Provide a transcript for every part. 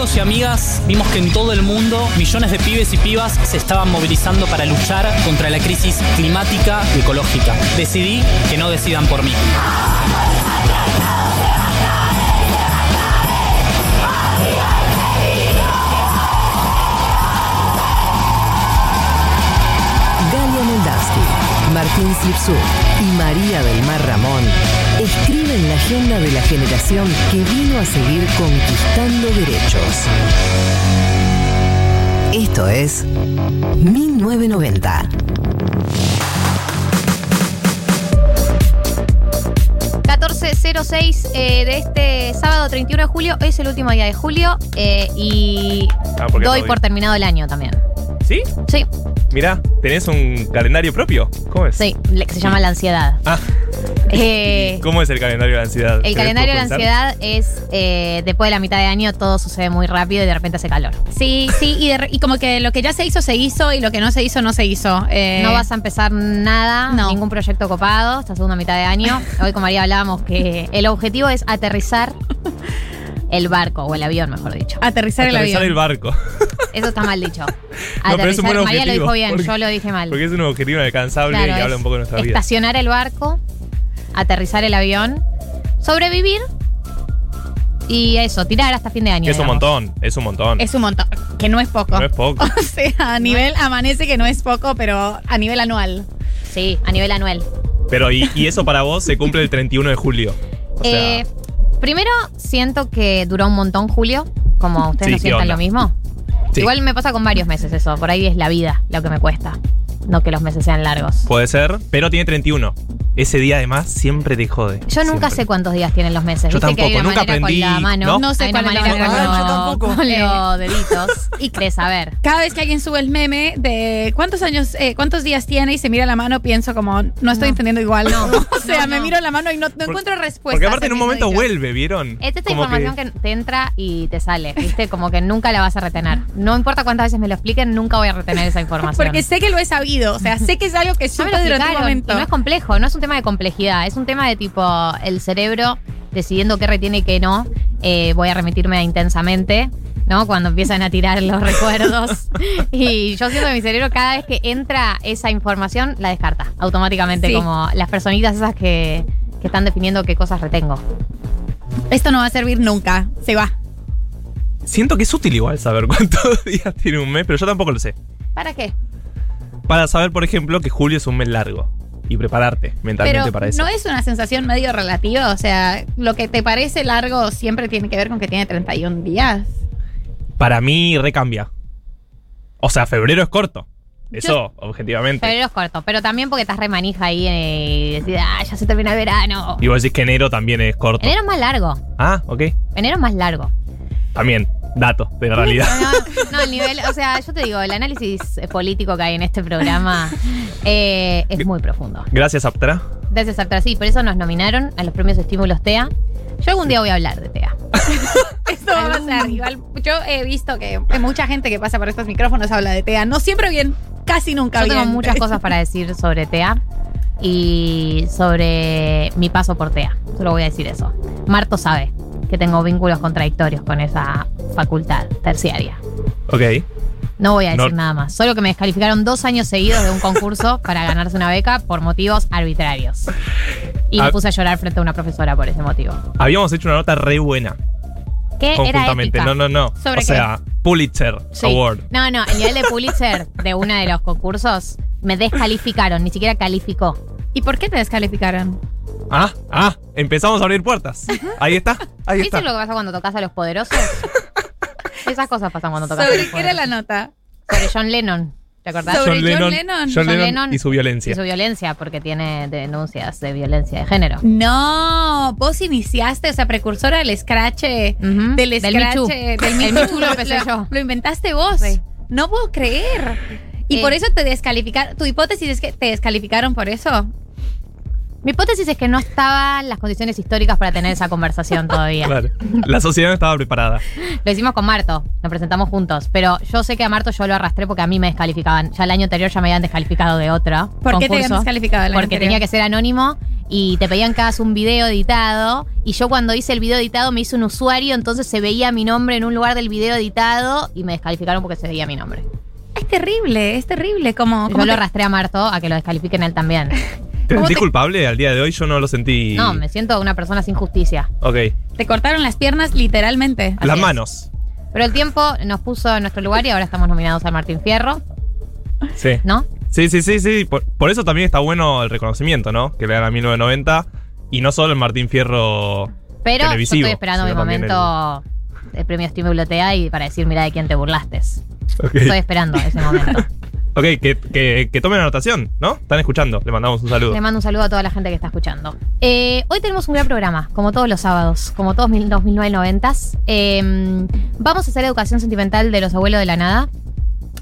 Amigos y amigas vimos que en todo el mundo millones de pibes y pibas se estaban movilizando para luchar contra la crisis climática y ecológica. Decidí que no decidan por mí. Martín Slipsuk y María del Mar Ramón escriben la agenda de la generación que vino a seguir conquistando derechos. Esto es 1990. 14.06 eh, de este sábado 31 de julio. Hoy es el último día de julio eh, y Ah, doy por terminado el año también. ¿Sí? Sí, Mirá, ¿tenés un calendario propio? ¿Cómo es? sí, se llama la ansiedad. Ah, Eh, ¿cómo es el calendario de la ansiedad? el ¿Tenés calendario de la ansiedad es eh, después de la mitad de año todo sucede muy rápido y de repente hace calor. Sí, sí, y, de re- y como que lo que ya se hizo, se hizo, y lo que no se hizo, no se hizo. Eh, No vas a empezar nada, No. ningún proyecto copado, esta segunda mitad de año. Hoy con María hablábamos que el objetivo es aterrizar el barco, o el avión, mejor dicho. aterrizar el Aterrizar avión. el barco. Eso está mal dicho. No, pero es un Aterrizar, buen María lo objetivo, dijo bien, porque- yo lo dije mal. Porque es un objetivo inalcanzable Claro, y habla un poco de nuestra vida. Estacionar el barco, aterrizar el avión, sobrevivir y eso, tirar hasta fin de año. Que es un digamos. montón, es un montón. Es un montón, que no es poco. No es poco. O sea, a nivel amanece que no es poco, pero a nivel anual. Sí, a nivel anual. Pero y, y eso para vos se cumple el 31 de julio. O sea, Eh, primero, siento que duró un montón julio, como ustedes Sí, no ¿qué sientan onda? lo mismo. sí, Igual me pasa con varios meses eso, por ahí es la vida lo que me cuesta, no que los meses sean largos. puede ser, pero tiene 31. Ese día además siempre te jode. Yo nunca Siempre. sé cuántos días tienen los meses. Yo Viste que hay tampoco, una nunca aprendí, con la mano. ¿no? No sé hay una cuál es la manera con, yo los- tampoco. con Eh. los deditos y de saber. Cada vez que alguien sube el meme de cuántos años, eh, cuántos días tiene y se mira la mano, pienso como, no estoy No. entendiendo igual. No. o sea, No, me no. miro la mano y no, no encuentro respuesta. Porque aparte en un momento vuelve, ¿vieron? Es esta Como información que... te entra y te sale, ¿viste? Como que nunca la vas a retener. No importa cuántas veces me lo expliquen, nunca voy a retener esa información. Porque sé que lo he sabido, o sea, sé que es algo que explicaron, momento. y no es complejo, no es un tema de complejidad, es un tema de tipo el cerebro decidiendo qué retiene y qué no. Eh, voy a remitirme a intensamente, ¿no? Cuando empiezan a tirar los recuerdos. Y yo siento que mi cerebro cada vez que entra esa información la descarta automáticamente, Sí. como las personitas esas que, que están definiendo qué cosas retengo. Esto no va a servir nunca, se va. Siento que es útil igual saber cuántos días tiene un mes, pero yo tampoco lo sé. ¿Para qué? Para saber, por ejemplo, que julio es un mes largo. Y prepararte mentalmente Pero para eso. no es una sensación medio relativa, o sea, lo que te parece largo siempre tiene que ver con que tiene 31 días. Para mí recambia. O sea, febrero es corto. Eso, objetivamente. Febrero es corto, pero también porque estás re manija ahí eh, y decís, ah, ya se termina el verano. Y vos decís que enero también es corto. Enero es más largo. Ah, ok. Enero es más largo. También, dato de la realidad. No, no, el nivel, o sea, yo te digo, el análisis eh, político que hay en este programa eh, es muy profundo. Gracias, Aptra. Gracias, Aptra. Sí, por eso nos nominaron a los premios Estímulos TEA. Yo algún día voy a hablar de TEA. Esto va a pasar. Igual, yo he visto que hay mucha gente que pasa por estos micrófonos habla de TEA. No siempre bien, casi nunca Yo bien. tengo muchas cosas para decir sobre TEA y sobre mi paso por TEA. Solo voy a decir eso. Marto sabe que tengo vínculos contradictorios con esa facultad terciaria. Ok. No voy a decir No. nada más. Solo que me descalificaron dos años seguidos de un concurso para ganarse una beca por motivos arbitrarios. Y me Ah. puse a llorar frente a una profesora por ese motivo. Habíamos hecho una nota re buena. ¿Qué era Conjuntamente. ética? No, no, no. ¿Sobre o qué? sea, Pulitzer Sí. Award. No, no, el nivel de Pulitzer de uno de los concursos me descalificaron, ni siquiera calificó. ¿Y por qué te descalificaron? Ah, ah, empezamos a abrir puertas. Ahí está, ahí ¿Viste está. lo que pasa cuando tocas a los poderosos? Esas cosas pasan cuando tocas ¿Sobre el qué era la nota? Sobre John Lennon. ¿Te acordás? Sobre John Lennon, Lennon. John John Lennon Lennon y su violencia. Y su violencia, porque tiene denuncias de violencia de género. No, vos iniciaste, o sea, precursora del scratch, Ujú, del del Me Too. del El Me Me Too, Too lo empecé yo. Lo inventaste vos. Sí. No puedo creer. Y Eh. por eso te descalificaron. Tu hipótesis es que te descalificaron por eso. Mi hipótesis es que no estaban las condiciones históricas para tener esa conversación todavía. Claro. La sociedad no estaba preparada. Lo hicimos con Marto, nos presentamos juntos. Pero yo sé que a Marto yo lo arrastré porque a mí me descalificaban. Ya el año anterior ya me habían descalificado de otra. ¿Por qué te habían descalificado el año Porque anterior? tenía que ser anónimo y te pedían que hagas un video editado. Y yo cuando hice el video editado me hice un usuario, entonces se veía mi nombre en un lugar del video editado y me descalificaron porque se veía mi nombre. Es terrible, es terrible. Como, Yo lo arrastré a Marto a que lo descalifiquen él también. ¿Te ¿Cómo sentí te- culpable? Al día de hoy yo no lo sentí. No, me siento una persona sin justicia. Ok. te cortaron las piernas literalmente. Las es. manos. Pero el tiempo nos puso en nuestro lugar y ahora estamos nominados al Martín Fierro, Sí. ¿no? Sí, sí, sí, sí. Por, por eso también está bueno el reconocimiento, ¿no? Que le dan a 1990. Y no solo el Martín Fierro Pero televisivo. yo estoy esperando mi momento de premio Steam Bibliotea y para decir, mira de quién te burlaste. el-. Estoy esperando ese momento. Ok, que, que, tomen anotación, ¿no? Están escuchando. Le mandamos un saludo. Le mando un saludo a toda la gente que está escuchando. Eh, hoy tenemos un gran programa, como todos los sábados, como todos los 1990s. Eh, vamos a hacer educación sentimental de los abuelos de la nada.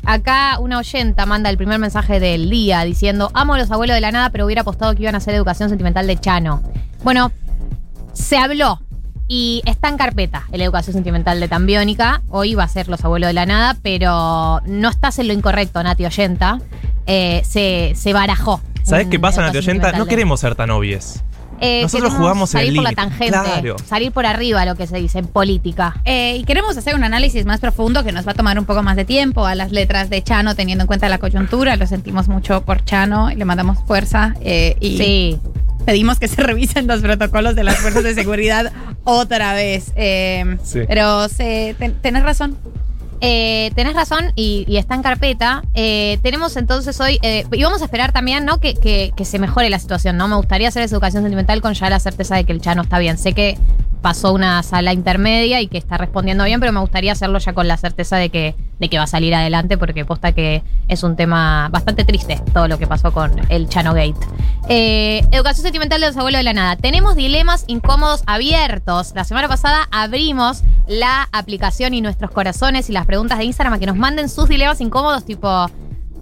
Acá una oyenta manda el primer mensaje del día diciendo, amo a los abuelos de la nada, pero hubiera apostado que iban a hacer educación sentimental de Chano. Bueno, se habló y está en carpeta la educación sentimental de Tambiónica. Hoy va a ser Los Abuelos de la Nada, pero no estás en lo incorrecto, Nati Oyenta. Eh, se, se barajó. ¿Sabes qué pasa, Nati Oyenta? No queremos ser tan obvies. Eh, Nosotros jugamos en el salir por la tangente, claro. salir por arriba, lo que se dice en política. Eh, y queremos hacer un análisis más profundo que nos va a tomar un poco más de tiempo a las letras de Chano, teniendo en cuenta la coyuntura. Lo sentimos mucho por Chano y le mandamos fuerza. eh, y Sí, pedimos que se revisen los protocolos de las fuerzas de seguridad otra vez. Eh, Sí. Pero se, ten- tenés razón. Eh, tenés razón y, y está en carpeta. Eh, tenemos entonces hoy, eh, y vamos a esperar también, ¿no? Que, que- que se mejore la situación, ¿no? Me gustaría hacer esa educación sentimental con ya la certeza de que el Chano está bien. Sé que pasó una sala intermedia y que está respondiendo bien, pero me gustaría hacerlo ya con la certeza de que, de que va a salir adelante, porque posta que es un tema bastante triste todo lo que pasó con el Chano Gate. Eh, educación sentimental de los abuelos de la nada. Tenemos dilemas incómodos abiertos. La semana pasada abrimos la aplicación y nuestros corazones y las preguntas de Instagram a que nos manden sus dilemas incómodos, tipo.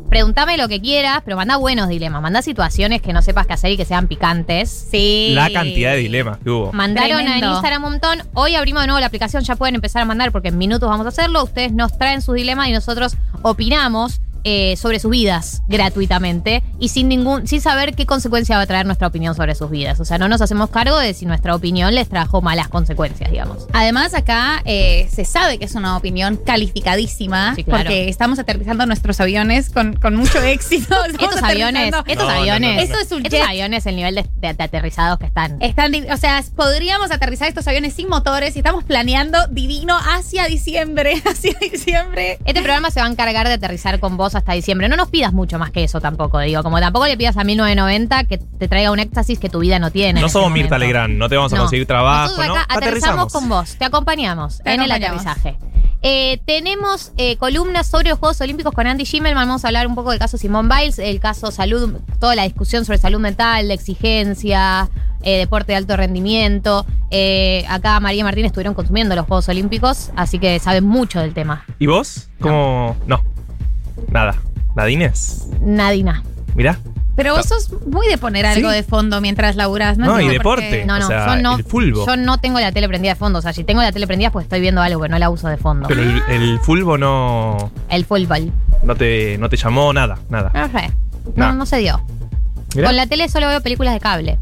Pregúntame lo que quieras, pero manda buenos dilemas. Manda situaciones que no sepas qué hacer y que sean picantes. Sí. La cantidad de dilemas que hubo. Mandaron Tremendo. en Instagram un montón. Hoy abrimos de nuevo la aplicación, ya pueden empezar a mandar porque en minutos vamos a hacerlo. Ustedes nos traen sus dilemas y nosotros opinamos eh, sobre sus vidas gratuitamente y sin ningún, sin saber qué consecuencia va a traer nuestra opinión sobre sus vidas. O sea, no nos hacemos cargo de si nuestra opinión les trajo malas consecuencias, digamos. Además, acá eh, se sabe que es una opinión calificadísima Sí, claro. porque estamos aterrizando nuestros aviones con, con mucho éxito. Estos aviones, estos No, aviones, no, no. Esto es un estos jet. aviones, el nivel de, de- de aterrizados que están. Están, o sea, podríamos aterrizar estos aviones sin motores y estamos planeando divino hacia diciembre, hacia diciembre. Este programa se va a encargar de aterrizar con vos hasta diciembre. No nos pidas mucho más que eso tampoco, digo. Como tampoco le pidas a 1990 que te traiga un éxtasis que tu vida no tiene. en No este somos Mirta momento. Legrand, no te vamos a No. conseguir trabajo, Nosotros ¿no? acá aterrizamos Aterrizamos. con vos, te acompañamos Te en el aterrizaje. Eh, tenemos eh, columnas sobre los Juegos Olímpicos con Andy Schimmelman. Vamos a hablar un poco del caso Simone Biles, el caso salud, toda la discusión sobre salud mental, de exigencia, eh, deporte de alto rendimiento. Eh, acá María y Martín estuvieron consumiendo los Juegos Olímpicos, así que saben mucho del tema. ¿Y vos? ¿Cómo? No. Nada. ¿Nadines? Nadina. Mirá. Pero vos sos muy de poner algo Sí. de fondo mientras laburás, ¿no? No, y entiendo por deporte. No, no, O sea, yo no. el fulbo. Yo no tengo la tele prendida de fondo. O sea, si tengo la tele prendida, pues estoy viendo algo que no la uso de fondo. Pero el, el fulbo no, El fútbol. no, te, no te llamó nada, nada. No sé. No, No. no se dio. Mirá. Con la tele solo veo películas de cable.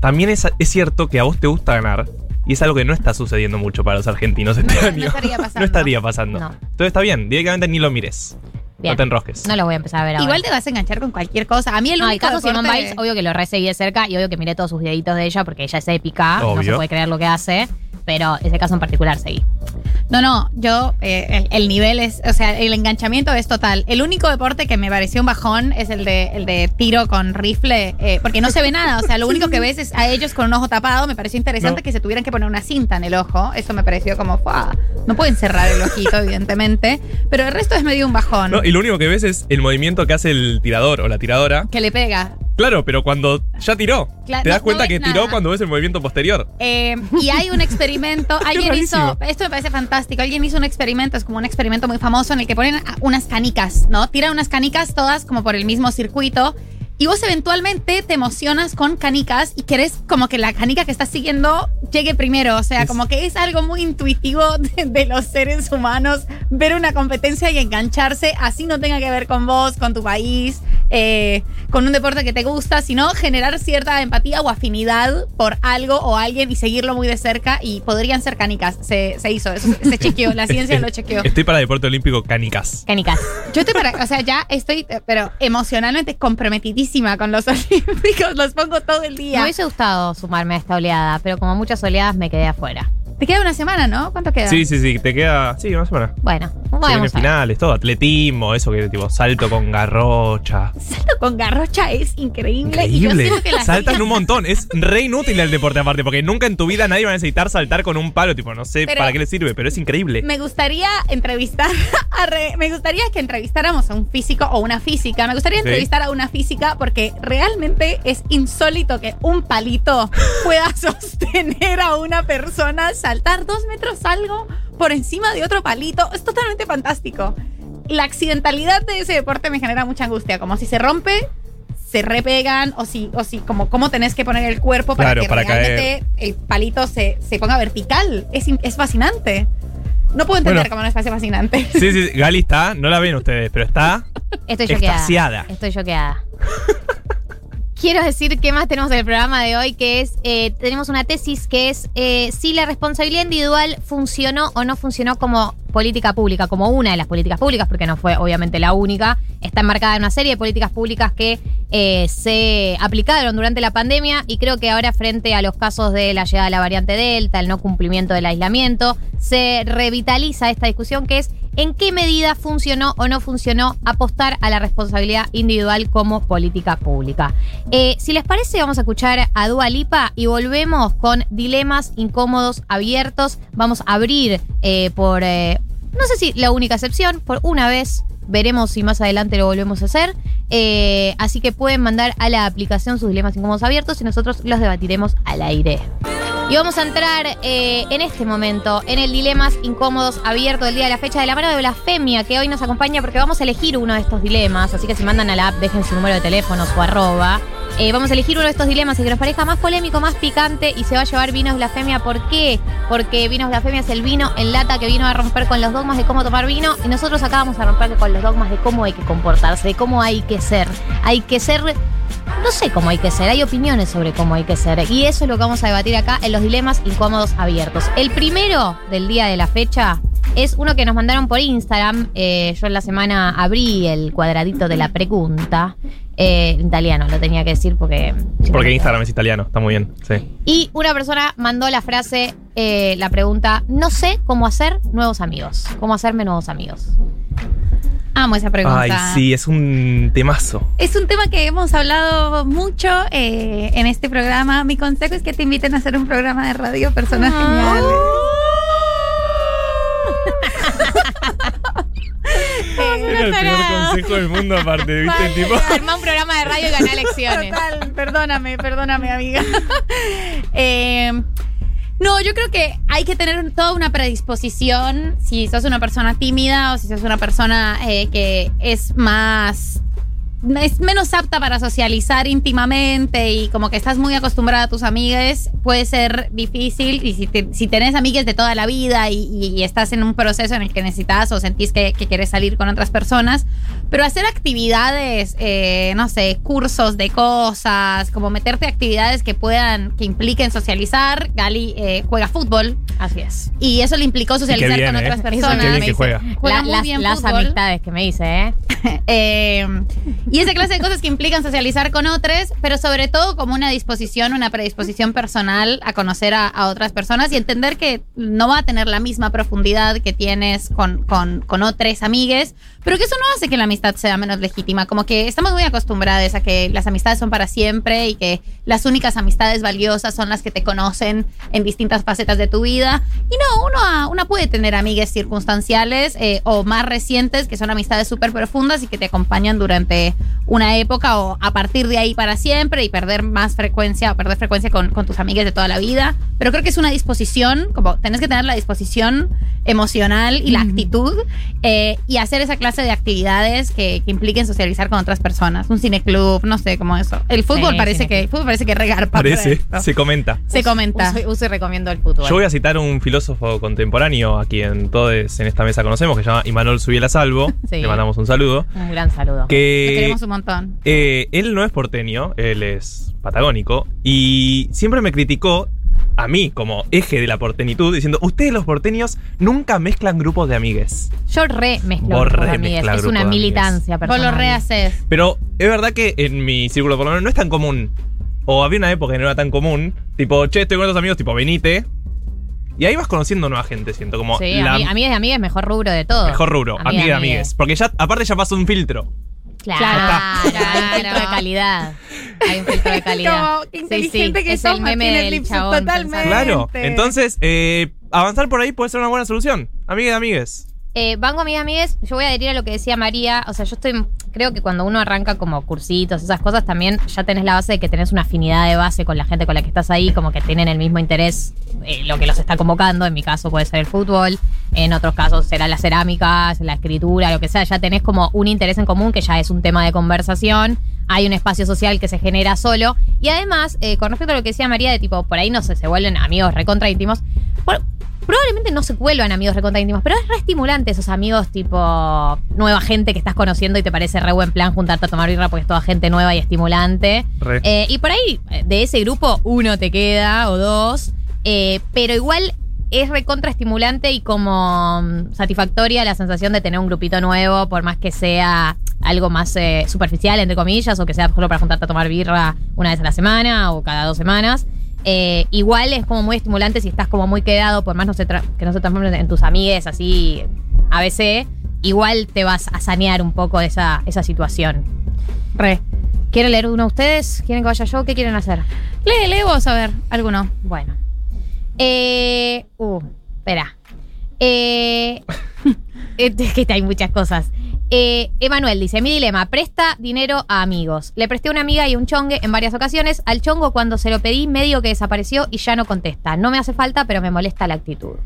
También es, es cierto que a vos te gusta ganar. Y es algo que no está sucediendo mucho para los argentinos este No, no año. estaría pasando. No estaría pasando. No. Entonces está bien, directamente ni lo mires. Bien. No te enrosques. No lo voy a empezar a ver ahora. Igual te vas a enganchar con cualquier cosa. A mí el No, el caso Simone deporte- Biles, obvio que lo reseguí de cerca y obvio que miré todos sus videitos de ella porque ella es épica. No se Obvio. puede creer lo que hace. Pero ese caso en particular seguí. No, no, yo, eh, el, el nivel es, o sea, el enganchamiento es total. El único deporte que me pareció un bajón es el de, el de tiro con rifle, eh, porque no se ve nada, o sea, lo único que ves es a ellos con un ojo tapado. Me pareció interesante No. que se tuvieran que poner una cinta en el ojo. Eso me pareció como, ¡fua! no pueden cerrar el ojito, evidentemente, pero el resto es medio un bajón. No, y lo único que ves es el movimiento que hace el tirador o la tiradora. Que le pega. Claro, pero cuando ya tiró, te das no- cuenta no que tiró nada. cuando ves el movimiento posterior. Eh, y hay un experimento, alguien hizo, esto me parece fantástico, alguien hizo un experimento, es como un experimento muy famoso en el que ponen unas canicas, ¿no? Tiran unas canicas todas como por el mismo circuito y vos eventualmente te emocionas con canicas y querés como que la canica que estás siguiendo llegue primero, o sea, como que es algo muy intuitivo de, de los seres humanos ver una competencia y engancharse, así no tenga que ver con vos, con tu país, eh, con un deporte que te gusta, sino generar cierta empatía o afinidad por algo o alguien y seguirlo muy de cerca y podrían ser canicas. Se, se hizo, eso se chequeó, la ciencia lo chequeó. Estoy para deporte olímpico canicas. Canicas. Yo estoy para, o sea, ya estoy, pero emocionalmente comprometidísima con los olímpicos, los pongo todo el Me día. hubiese gustado sumarme a esta oleada, pero como muchas oleadas me quedé afuera. Te queda una semana, ¿no? ¿Cuánto queda? Sí, sí, sí, te queda. Sí, una semana. Bueno, vamos finales, todo, atletismo, eso que tipo salto con garrocha. Salto con garrocha es increíble. y yo Increíble. la Saltan un montón. Es re inútil el deporte aparte, porque nunca en tu vida nadie va a necesitar saltar con un palo, tipo, no sé Pero- para qué le sirve, pero es increíble. Me gustaría entrevistar a re- me gustaría que entrevistáramos a un físico o una física. Me gustaría Sí. entrevistar a una física porque realmente es insólito que un palito pueda sostener a una persona, saltar dos metros algo por encima de otro palito. Es totalmente fantástico. La accidentalidad de ese deporte me genera mucha angustia, como si se rompe. Se repegan, o si, o si, como cómo tenés que poner el cuerpo para Claro, que para realmente el palito se, se ponga vertical. Es, es fascinante. No puedo entender Bueno. cómo no es fascinante. Sí, sí, Gali está, no la ven ustedes, pero está Estoy choqueada. extasiada. Estoy choqueada. Quiero decir qué más tenemos en el programa de hoy, que es, eh, tenemos una tesis que es eh, si la responsabilidad individual funcionó o no funcionó como política pública, como una de las políticas públicas, porque no fue obviamente la única. Está enmarcada en una serie de políticas públicas que eh, se aplicaron durante la pandemia y creo que ahora frente a los casos de la llegada de la variante Delta, el no cumplimiento del aislamiento, se revitaliza esta discusión que es en qué medida funcionó o no funcionó apostar a la responsabilidad individual como política pública. Eh, si les parece, vamos a escuchar a Dua Lipa y volvemos con dilemas incómodos abiertos. Vamos a abrir eh, por, eh, no sé si la única excepción, por una vez. Veremos si más adelante lo volvemos a hacer. Eh, así que pueden mandar a la aplicación sus dilemas incómodos abiertos y nosotros los debatiremos al aire. Y vamos a entrar eh, en este momento en el Dilemas Incómodos abierto del día de la fecha de la mano de Blasfemia, que hoy nos acompaña porque vamos a elegir uno de estos dilemas. Así que si mandan a la app, dejen su número de teléfono, su arroba. Eh, vamos a elegir uno de estos dilemas y que nos parezca más polémico, más picante y se va a llevar Vinos Blasfemia. ¿Por qué? Porque Vinos Blasfemia es el vino en lata que vino a romper con los dogmas de cómo tomar vino y nosotros acá vamos a romper con los dogmas de cómo hay que comportarse, de cómo hay que ser. Hay que ser no sé cómo hay que ser, hay opiniones sobre cómo hay que ser. Y eso es lo que vamos a debatir acá en los dilemas incómodos abiertos. El primero del día de la fecha es uno que nos mandaron por Instagram. Eh, yo en la semana abrí el cuadradito de la pregunta. Eh, en italiano, lo tenía que decir porque... Porque Instagram es italiano, está muy bien, sí. Y una persona mandó la frase, eh, la pregunta, no sé cómo hacer nuevos amigos. ¿Cómo hacerme nuevos amigos? Amo esa pregunta. Ay, sí, es un temazo. Es un tema que hemos hablado mucho eh, en este programa. Mi consejo es que te inviten a hacer un programa de radio Personas Ah. Geniales. Era el peor consejo del mundo aparte, ¿viste? Tipo, Armá un programa de radio y ganá elecciones. Total, perdóname, perdóname, amiga. Eh, no, yo creo que hay que tener toda una predisposición si sos una persona tímida o si sos una persona eh, que es más es menos apta para socializar íntimamente y como que estás muy acostumbrada a tus amigas, puede ser difícil. Y si, te- si tenés amigas de toda la vida y, y- y estás en un proceso en el que necesitas o sentís que, que quieres salir con otras personas, pero hacer actividades, eh, no sé, cursos de cosas, como meterte a actividades que puedan, que impliquen socializar. Gali eh, juega fútbol. Así es. Y eso le implicó socializar bien, con ¿eh? otras Qué personas. bien Me que juega. Juega La- muy las bien las amistades que me hice, ¿eh? Eh, Y esa clase de cosas que implican socializar con otros, pero sobre todo como una disposición, una predisposición personal a conocer a, a otras personas y entender que no va a tener la misma profundidad que tienes con, con, con otros amigues, pero que eso no hace que la amistad sea menos legítima. Como que estamos muy acostumbrados a que las amistades son para siempre y que las únicas amistades valiosas son las que te conocen en distintas facetas de tu vida. Y no, uno, ah, uno puede tener amigues circunstanciales eh, o más recientes que son amistades súper profundas y que te acompañan durante una época o a partir de ahí para siempre y perder más frecuencia o perder frecuencia con, con tus amigues de toda la vida. Pero creo que es una disposición, como tenés que tener la disposición emocional y la actitud eh, y hacer esa clase de actividades que, que impliquen socializar con otras personas. Un cineclub, no sé, como eso. El fútbol Sí, parece que el fútbol parece que regarpa. para Parece, se comenta. Se comenta. Uso, uso y recomiendo el fútbol. Yo voy a citar un filósofo contemporáneo a quien todos en esta mesa conocemos, que se llama Imanol Subiela Salvo. Sí. Le mandamos un saludo. Un gran saludo. Lo Que queremos un montón. eh, él no es porteño, él es patagónico. Y siempre me criticó a mí como eje de la portenitud, diciendo: Ustedes los porteños nunca mezclan grupos de amigues. Yo re mezclo Vos grupos de re amigues. Es grupos una de militancia Vos personal. lo rehaces. Pero es verdad que en mi círculo por lo menos no es tan común. O había una época que no era tan común. Tipo, che, estoy con otros amigos, tipo, venite. Y ahí vas conociendo nueva gente, siento. Como Sí, la ami- amigues de amigues, mejor rubro de todo. mejor rubro. De de amigues. Porque ya, aparte ya pasó un filtro. Claro, Claro. hay un filtro de calidad. Hay un filtro de calidad. Como qué inteligente que es el somos, meme tiene del chabón totalmente. Claro. Entonces, eh, avanzar por ahí puede ser una buena solución. Amigues de amigues. Eh, Banco Amigas Amigues, yo voy a adherir a lo que decía María. O sea, yo estoy. Creo que cuando uno arranca como cursitos, esas cosas, también ya tenés la base de que tenés una afinidad de base con la gente con la que estás ahí, como que tienen el mismo interés, eh, lo que los está convocando. En mi caso puede ser el fútbol, en otros casos será la cerámica, la escritura, lo que sea. Ya tenés como un interés en común que ya es un tema de conversación. Hay un espacio social que se genera solo. Y además, eh, con respecto a lo que decía María, de tipo, por ahí no sé, se vuelven amigos recontra íntimos. Bueno, probablemente no se vuelvan amigos recontra íntimos, pero es re estimulante esos amigos tipo nueva gente que estás conociendo y te parece re buen plan juntarte a tomar birra porque es toda gente nueva y estimulante. Eh, y por ahí, eh, de ese grupo, uno te queda o dos, eh, pero igual es recontra estimulante y como mm, satisfactoria la sensación de tener un grupito nuevo, por más que sea algo más eh, superficial, entre comillas, o que sea solo para juntarte a tomar birra una vez a la semana o cada dos semanas. Eh, igual es como muy estimulante si estás como muy quedado, por más no se que no se transformen en tus amigues así ABC, igual te vas a sanear un poco esa, esa situación. Re. ¿Quieren leer uno de ustedes? ¿Quieren que vaya yo? ¿Qué quieren hacer? Lee, lee vos a ver, alguno. Bueno. Eh, uh, espera. Eh, es que hay muchas cosas. Eh, Emanuel dice, mi dilema, presta dinero a amigos. Le presté a una amiga y un chongue en varias ocasiones. Al chongo cuando se lo pedí medio que desapareció y ya no contesta. No me hace falta, pero me molesta la actitud.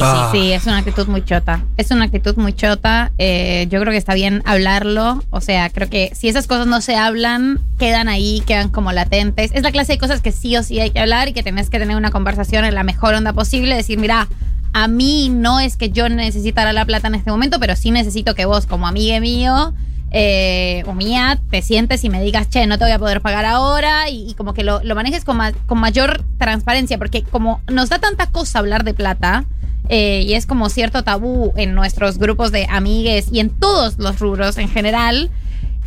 Ah. sí, sí, es una actitud muy chota. Es una actitud muy chota. Eh, yo creo que está bien hablarlo. O sea, creo que si esas cosas no se hablan, quedan ahí, quedan como latentes. Es la clase de cosas que sí o sí hay que hablar y que tenés que tener una conversación en la mejor onda posible. Decir, mira, a mí no es que yo necesitara la plata en este momento, pero sí necesito que vos, como amigue mío, eh, o mía, te sientes y me digas, che, no te voy a poder pagar ahora, y, como que lo, lo manejes con, con mayor transparencia, porque como nos da tanta cosa hablar de plata, eh, y es como cierto tabú en nuestros grupos de amigues y en todos los rubros en general,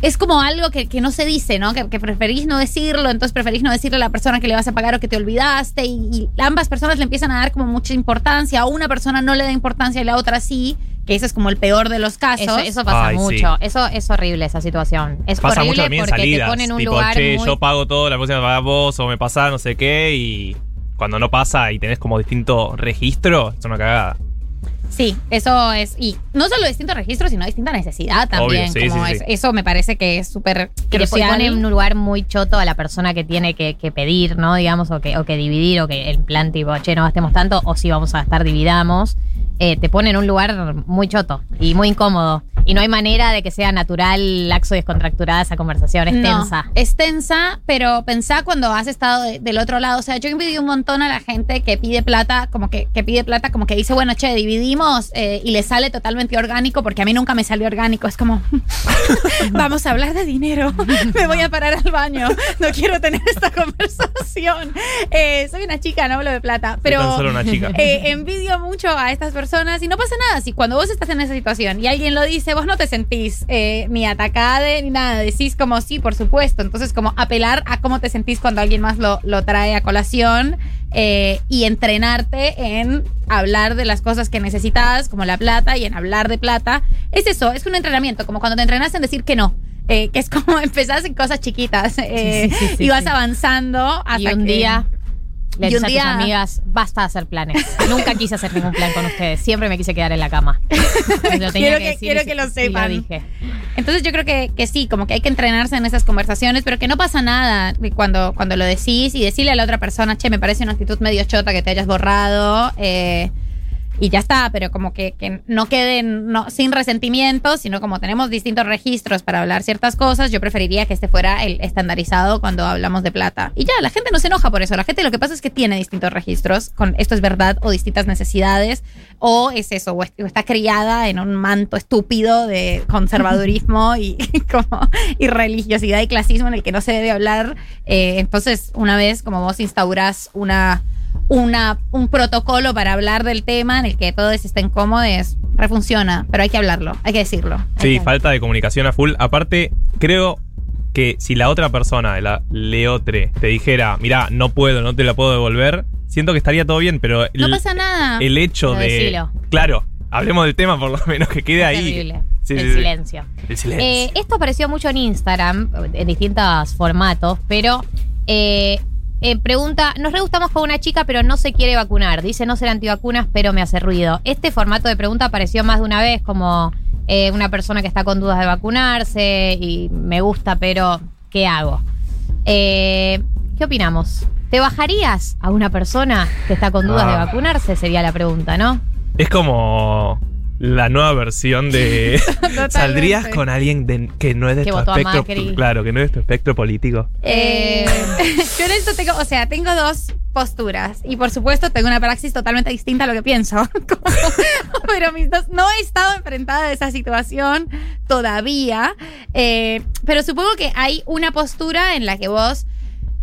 es como algo que, que no se dice, ¿no? Que, que preferís no decirlo, entonces preferís no decirle a la persona que le vas a pagar o que te olvidaste, y, y ambas personas le empiezan a dar como mucha importancia, a una persona no le da importancia y la otra sí, que ese es como el peor de los casos. Eso, eso pasa Ay, mucho. sí. Eso es horrible, esa situación. Es Pasa horrible mucho también en porque salidas. te ponen un tipo, lugar che, muy... yo pago todo, la próxima pagas vos, o me pasa no sé qué, y cuando no pasa y tenés como distinto registro, es una cagada. Sí, eso es. Y no solo distintos registros, sino distinta necesidad también. Obvio, sí, como sí, es- sí. Eso me parece que es súper que le pone en un lugar muy choto a la persona que tiene que, que pedir, ¿no? Digamos, o que, o que dividir, o que el plan tipo, che, no gastemos tanto, o si vamos a gastar, dividamos. Eh, te pone en un lugar muy choto y muy incómodo. Y no hay manera de que sea natural, laxo y descontracturada esa conversación. Es No, tensa. Es tensa, pero pensá cuando has estado de- del otro lado. O sea, yo envidio un montón a la gente que pide plata, como que, que pide plata, como que dice, bueno, che, dividimos eh, y le sale totalmente orgánico, porque a mí nunca me salió orgánico. Es como, vamos a hablar de dinero. me voy a parar al baño. No quiero tener esta conversación. Eh, soy una chica, no hablo de plata. Pero tan solo una chica. eh, envidio mucho a estas personas y no pasa nada. Si cuando vos estás en esa situación y alguien lo dice, vos no te sentís eh, ni atacada ni nada. Decís como sí, por supuesto. Entonces, como apelar a cómo te sentís cuando alguien más lo, lo trae a colación eh, y entrenarte en hablar de las cosas que necesitas, como la plata, y en hablar de plata. Es eso, es un entrenamiento, como cuando te entrenas en decir que no. Eh, que es como empezás en cosas chiquitas eh, Sí, sí, sí, y vas avanzando hasta Y un que- día le y dices un a tus día- amigas, basta de hacer planes. Nunca quise hacer ningún plan con ustedes. Siempre me quise quedar en la cama. Lo tenía quiero que, decir quiero y- que lo sepan. dije. Entonces yo creo que, que sí, como que hay que entrenarse en esas conversaciones, pero que no pasa nada cuando, cuando lo decís y decirle a la otra persona, che, me parece una actitud medio chota que te hayas borrado. eh, y ya está, pero como que, que no queden no, sin resentimientos, sino como tenemos distintos registros para hablar ciertas cosas, yo preferiría que este fuera el estandarizado cuando hablamos de plata. Y ya, la gente no se enoja por eso. La gente lo que pasa es que tiene distintos registros con esto es verdad o distintas necesidades, o es eso, o, es- o está criada en un manto estúpido de conservadurismo y, como, y religiosidad y clasismo en el que no se debe hablar. Eh, entonces, una vez como vos instaurás una una, un protocolo para hablar del tema en el que todos estén cómodos, refunciona, pero hay que hablarlo, hay que decirlo. Sí, falta de comunicación a full. Aparte, creo que si la otra persona, la leotre, te dijera, mira, no puedo, no te la puedo devolver, siento que estaría todo bien, pero No el, pasa nada. el hecho Pero de... decilo. Claro, hablemos del tema por lo menos, que quede Es ahí. terrible. Sí, el silencio. El silencio. Eh, esto apareció mucho en Instagram, en distintos formatos, pero eh, eh, pregunta, nos re gustamos con una chica, pero no se quiere vacunar. Dice no ser antivacunas, pero me hace ruido. Este formato de pregunta apareció más de una vez, como eh, una persona que está con dudas de vacunarse y me gusta, pero ¿qué hago? Eh, ¿Qué opinamos? ¿Te bajarías a una persona que está con dudas Ah. de vacunarse? Sería la pregunta, ¿no? Es como la nueva versión de... ¿Saldrías con alguien de- que no es de Que tu espectro... Claro, que no es de tu espectro político. Eh, yo en esto tengo, o sea, tengo dos posturas y por supuesto tengo una praxis totalmente distinta a lo que pienso. Como- pero mis dos, no he estado enfrentada a esa situación todavía, eh, pero supongo que hay una postura en la que vos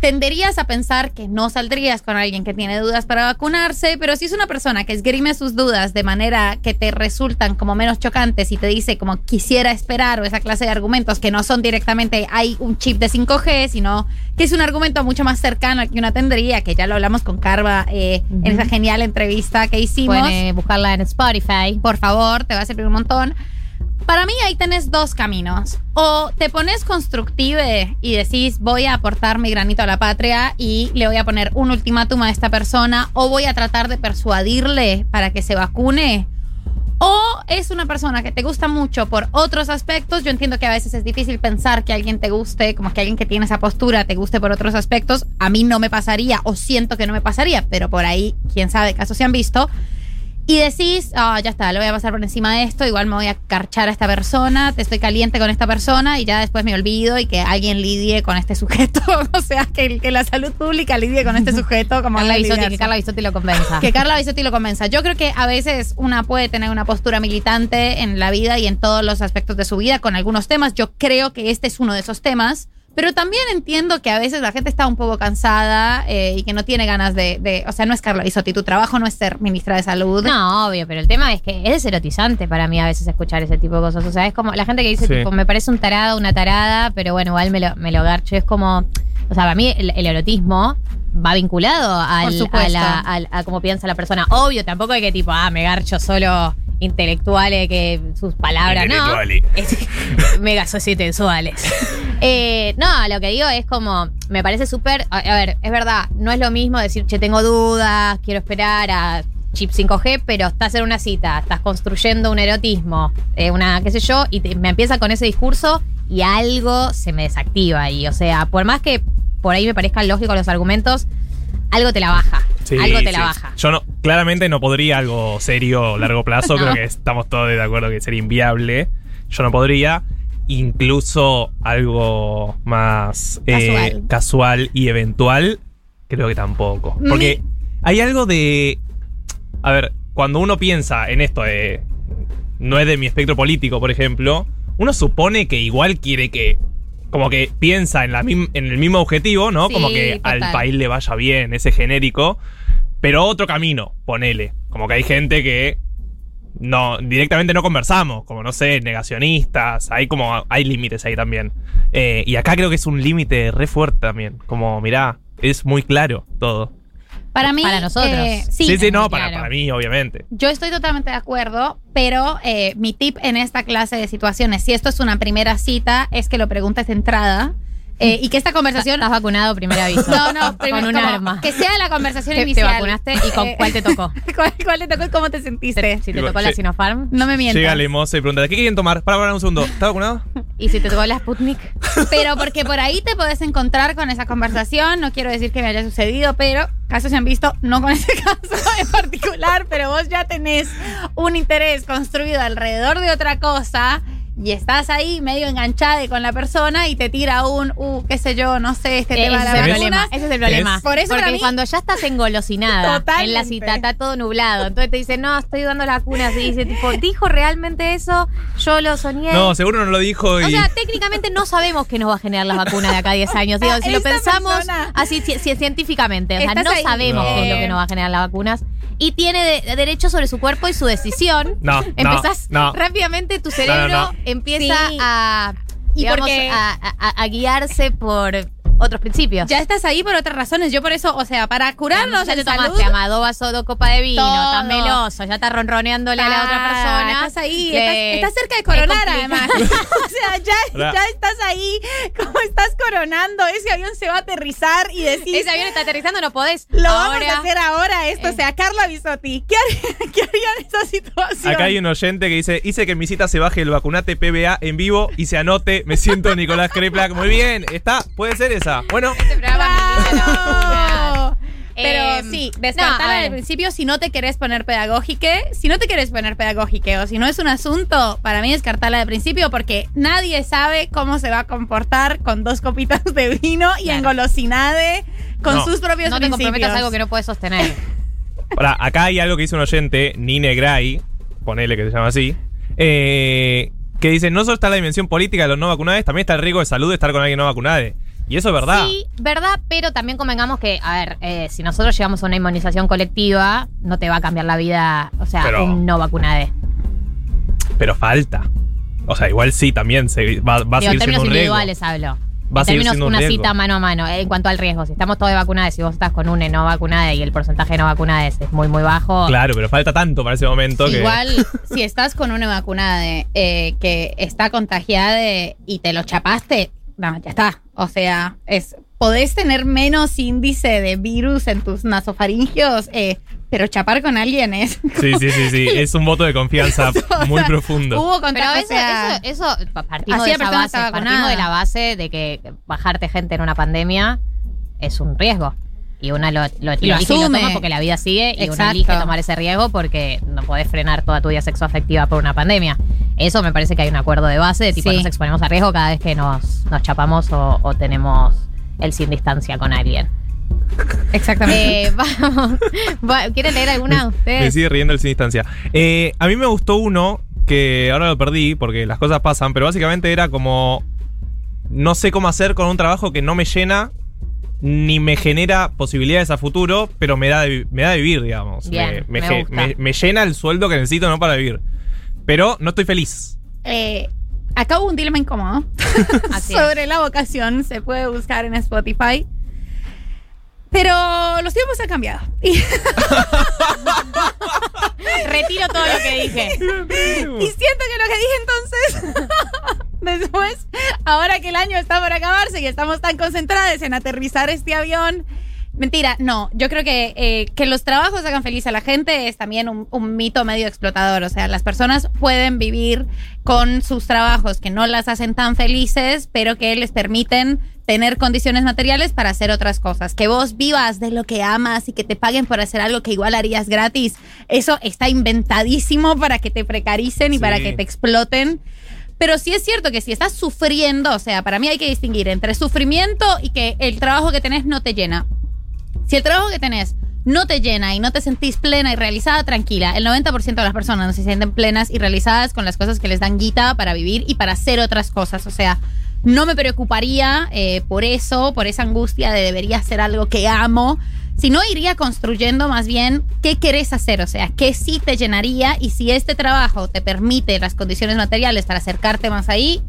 tenderías a pensar que no saldrías con alguien que tiene dudas para vacunarse, pero si es una persona que esgrime sus dudas de manera que te resultan como menos chocantes y te dice como quisiera esperar o esa clase de argumentos que no son directamente hay un chip de 5G, sino que es un argumento mucho más cercano al que una tendría, que ya lo hablamos con Carva eh, en esa genial entrevista que hicimos. Pueden eh, buscarla en Spotify. Por favor, te va a servir un montón. Para mí ahí tenés dos caminos. O te pones constructive y decís voy a aportar mi granito a la patria y le voy a poner un ultimátum a esta persona o voy a tratar de persuadirle para que se vacune. O es una persona que te gusta mucho por otros aspectos. Yo entiendo que a veces es difícil pensar que alguien te guste, como que alguien que tiene esa postura te guste por otros aspectos. A mí no me pasaría o siento que no me pasaría, pero por ahí, quién sabe, casos se han visto. Y decís, ah, ya está, lo voy a pasar por encima de esto, igual me voy a carchar a esta persona, te estoy caliente con esta persona y ya después me olvido y que alguien lidie con este sujeto. o sea, que, que la salud pública lidie con este sujeto como Carla Bisotti, que. Carla Bisotti lo convenza. Que Carla Bisotti lo convenza. Yo creo que a veces una puede tener una postura militante en la vida y en todos los aspectos de su vida con algunos temas. Yo creo que este es uno de esos temas. Pero también entiendo que a veces la gente está un poco cansada eh, y que no tiene ganas de, de- O sea, no es Carla Bisotti. Tu trabajo no es ser ministra de salud. No, obvio, pero el tema es que es erotizante para mí a veces escuchar ese tipo de cosas. O sea, es como la gente que dice, Sí. tipo, me parece un tarado, una tarada, pero bueno, igual me lo, me lo garcho. Es como, o sea, para mí el, el erotismo va vinculado al, a, la- al- a cómo piensa la persona. Obvio, tampoco hay que tipo, ah, me garcho solo intelectuales que sus palabras, ¿no? Mega sociotensuales. Eh, no, lo que digo es como, me parece súper, a, a ver, es verdad, no es lo mismo decir, che, tengo dudas, quiero esperar a chip 5G, pero estás en una cita, estás construyendo un erotismo, eh, una, qué sé yo, y te- me empieza con ese discurso y algo se me desactiva ahí. O sea, por más que por ahí me parezcan lógicos los argumentos, algo te la baja. Sí, algo te sí. la baja. Yo no, claramente no podría algo serio a largo plazo. No. Creo que estamos todos de acuerdo que sería inviable. Yo no podría. Incluso algo más eh, Casual. casual y eventual, creo que tampoco. Porque hay algo de. A ver, cuando uno piensa en esto de. No es de mi espectro político, por ejemplo. Uno supone que igual quiere que. Como que piensa en, la en el mismo objetivo, ¿no? Sí, como que al país le vaya bien, ese genérico. Pero otro camino, ponele. Como que hay gente que no, directamente no conversamos, como no sé, negacionistas, hay como, hay límites ahí también. Eh, y acá creo que es un límite re fuerte también, como mirá, es muy claro todo. Para mí. Para nosotros. eh, sí, sí, sí, no, claro. para mí, obviamente. Yo estoy totalmente de acuerdo, pero eh, mi tip en esta clase de situaciones, si esto es una primera cita, es que lo preguntes de entrada eh, y que esta conversación. ¿Estás vacunado? Primer aviso. No, no, con primero, un como arma. Que sea la conversación ¿Te, te inicial. vacunaste y con Eh, cuál te tocó? ¿Cuál, cuál te tocó y cómo te sentiste? Si te tocó la. Sinopharm No me mientas. Llega Lemosa y pregunta, ¿qué quieren tomar? Para, para un segundo, ¿está vacunado? y si te tocó la Sputnik. Pero porque por ahí te podés encontrar con esa conversación. No quiero decir que me haya sucedido, pero casos se han visto, no con ese caso en particular, pero vos ya tenés un interés construido alrededor de otra cosa. Y estás ahí medio enganchada con la persona y te tira un, uh, qué sé yo, no sé, este tema es de la vacuna. Ese es el problema. Por eso Porque para mí- cuando ya estás engolosinada Totalmente. en la cita, está todo nublado. Entonces te dice, no, estoy dando la vacuna. Y dice, tipo, ¿dijo realmente eso? Yo lo soñé. No, seguro no lo dijo y... O sea, técnicamente no sabemos qué nos va a generar las vacunas de acá a 10 años. Digo, si lo pensamos persona- así ci- ci- científicamente, o sea, no ahí. sabemos No. qué es lo que nos va a generar las vacunas. Y tiene de- derecho sobre su cuerpo y su decisión. No, no, Empezás no. rápidamente, tu cerebro no. empieza Sí. a, Y digamos, porque- a, a- a guiarse por otros principios. Ya estás ahí por otras razones. Yo por eso, o sea, para curarnos ya te en salud, tomaste ama, dos copas de vino, Todo. tan meloso, ya estás ronroneándole a la otra Ah, persona. Estás ahí, Le- estás, estás cerca de coronar además. o sea, ya, ya estás ahí, como estás coronando, ese avión se va a aterrizar y decís, Ese avión está aterrizando, no podés. lo Ahora, vamos a hacer ahora esto. Eh. O sea, Carla Bisotti, ¿qué haría, qué haría en esa situación? Acá hay un oyente que dice, hice que en mi cita se baje el vacunate PBA en vivo y se anote, me siento Nicolás Kreplak. Muy bien, está, puede ser esa. Bueno, Este. Pero Eh, sí, no, descartarla a ver. al principio si no te querés poner pedagógique. Si no te querés poner pedagógique o si no es un asunto, para mí descartarla de principio porque nadie sabe cómo se va a comportar con dos copitas de vino y Claro. engolosinade con No. sus propios No te principios. comprometas a algo que no puedes sostener. Ahora, acá hay algo que dice un oyente, Nine Gray, ponele que se llama así, eh, que dice, no solo está la dimensión política de los no vacunados, también está el riesgo de salud de estar con alguien no vacunado. Y eso es verdad. Sí, verdad, pero también convengamos que, a ver, eh, si nosotros llegamos a una inmunización colectiva, no te va a cambiar la vida, o sea, Pero- un no vacunade. Pero falta. O sea, igual sí, también se, va, va a Digo, seguir siendo términos un riesgo. individuales hablo. Va a en seguir términos siendo un una riesgo. cita mano a mano, eh, en cuanto al riesgo. Si estamos todos vacunados, si vos estás con una no vacunada y el porcentaje de no vacunadas es muy, muy bajo. Claro, pero falta tanto para ese momento que... Igual, si estás con una vacunada eh, que está contagiada y te lo chapaste, no, ya está. O sea, es podés tener menos índice de virus en tus nasofaringios, eh, pero chapar con alguien es. Sí, sí, sí, sí. Es un voto de confianza O sea, muy profundo. Hubo Pero contagio. eso, eso, eso, pa- partimos de esa base, partimos de la base de que bajarte gente en una pandemia es un riesgo. Y una lo, lo, Y lo elige y lo asume. toma porque la vida sigue y uno Exacto. elige tomar ese riesgo porque no podés frenar toda tu vida sexoafectiva por una pandemia. Eso me parece que hay un acuerdo de base de tipo Sí. nos exponemos a riesgo cada vez que nos, nos chapamos o, o tenemos el sin distancia con alguien. Exactamente. Eh, vamos. Va- ¿Quieren leer alguna de Me ustedes? sigue riendo el sin distancia. Eh, a mí me gustó uno que ahora lo perdí porque las cosas pasan, pero básicamente era como. No sé cómo hacer con un trabajo que no me llena ni me genera posibilidades a futuro, pero me da de, me da de vivir, digamos. Bien, me, me me- me llena el sueldo que necesito no para vivir. Pero no estoy feliz. Eh, acá hubo un dilema incómodo sobre la vocación. Se puede buscar en Spotify. Pero los tiempos han cambiado. Retiro todo lo que dije. y siento que lo que dije entonces, después, ahora que el año está por acabarse y estamos tan concentrados en aterrizar este avión. Mentira, no. Yo creo que eh, que los trabajos hagan feliz a la gente es también un, un mito medio explotador. O sea, las personas pueden vivir con sus trabajos que no las hacen tan felices, pero que les permiten tener condiciones materiales para hacer otras cosas. Que vos vivas de lo que amas y que te paguen por hacer algo que igual harías gratis. Eso está inventadísimo para que te precaricen y Sí. para que te exploten. Pero sí es cierto que si estás sufriendo, o sea, para mí hay que distinguir entre sufrimiento y que el trabajo que tenés no te llena. Si el trabajo que tenés no te llena y no te sentís plena y realizada, tranquila. El 90% de las personas no se sienten plenas y realizadas con las cosas que les dan guita para vivir y para hacer otras cosas. O sea, no me preocuparía eh, por eso, por esa angustia de debería hacer algo que amo. sino iría construyendo más bien qué querés hacer, o sea, qué sí te llenaría y si este trabajo te permite las condiciones materiales para acercarte más ahí,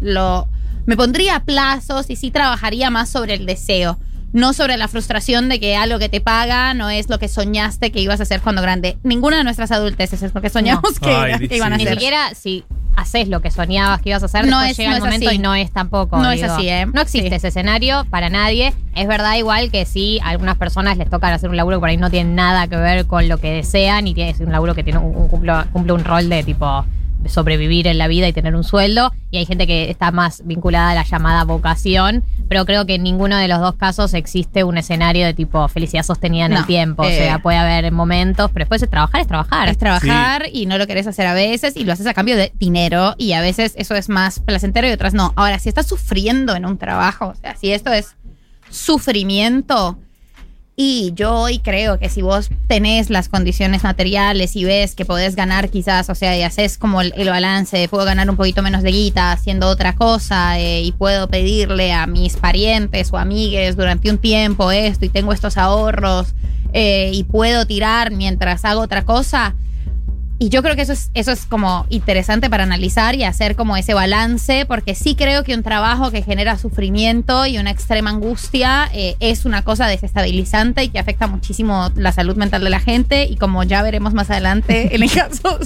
lo me pondría plazos y sí trabajaría más sobre el deseo, no sobre la frustración de que algo que te paga no es lo que soñaste que ibas a hacer cuando grande. Ninguna de nuestras adulteces es lo que soñamos que, Ay, era- que iban a Ni hacer. siquiera si haces lo que soñabas que ibas a hacer, No es- llega no el es momento así. y no es tampoco. No es así, ¿eh? No existe Sí. ese escenario para nadie. Es verdad igual que sí, a algunas personas les toca hacer un laburo que por ahí no tiene nada que ver con lo que desean y tiene es un laburo que tiene un, un- cumple, cumple un rol de tipo sobrevivir en la vida y tener un sueldo y hay gente que está más vinculada a la llamada vocación pero creo que en ninguno de los dos casos existe un escenario de tipo felicidad sostenida en No, el tiempo. O eh, sea puede haber momentos pero después de trabajar es trabajar. Es trabajar y no lo querés hacer a veces y lo haces a cambio de dinero y a veces eso es más placentero y otras no. Ahora, si estás sufriendo en un trabajo, o sea, si esto es sufrimiento y yo hoy creo que si vos tenés las condiciones materiales y ves que podés ganar quizás, o sea, y haces como el, balance puedo ganar un poquito menos de guita haciendo otra cosa eh, y puedo pedirle a mis parientes o amigues durante un tiempo esto y tengo estos ahorros eh, y puedo tirar mientras hago otra cosa. Y yo creo que eso es, eso es como interesante para analizar y hacer como ese balance, porque sí creo que un trabajo que genera sufrimiento y una extrema angustia eh, es una cosa desestabilizante y que afecta muchísimo la salud mental de la gente. Y como ya veremos más adelante en el caso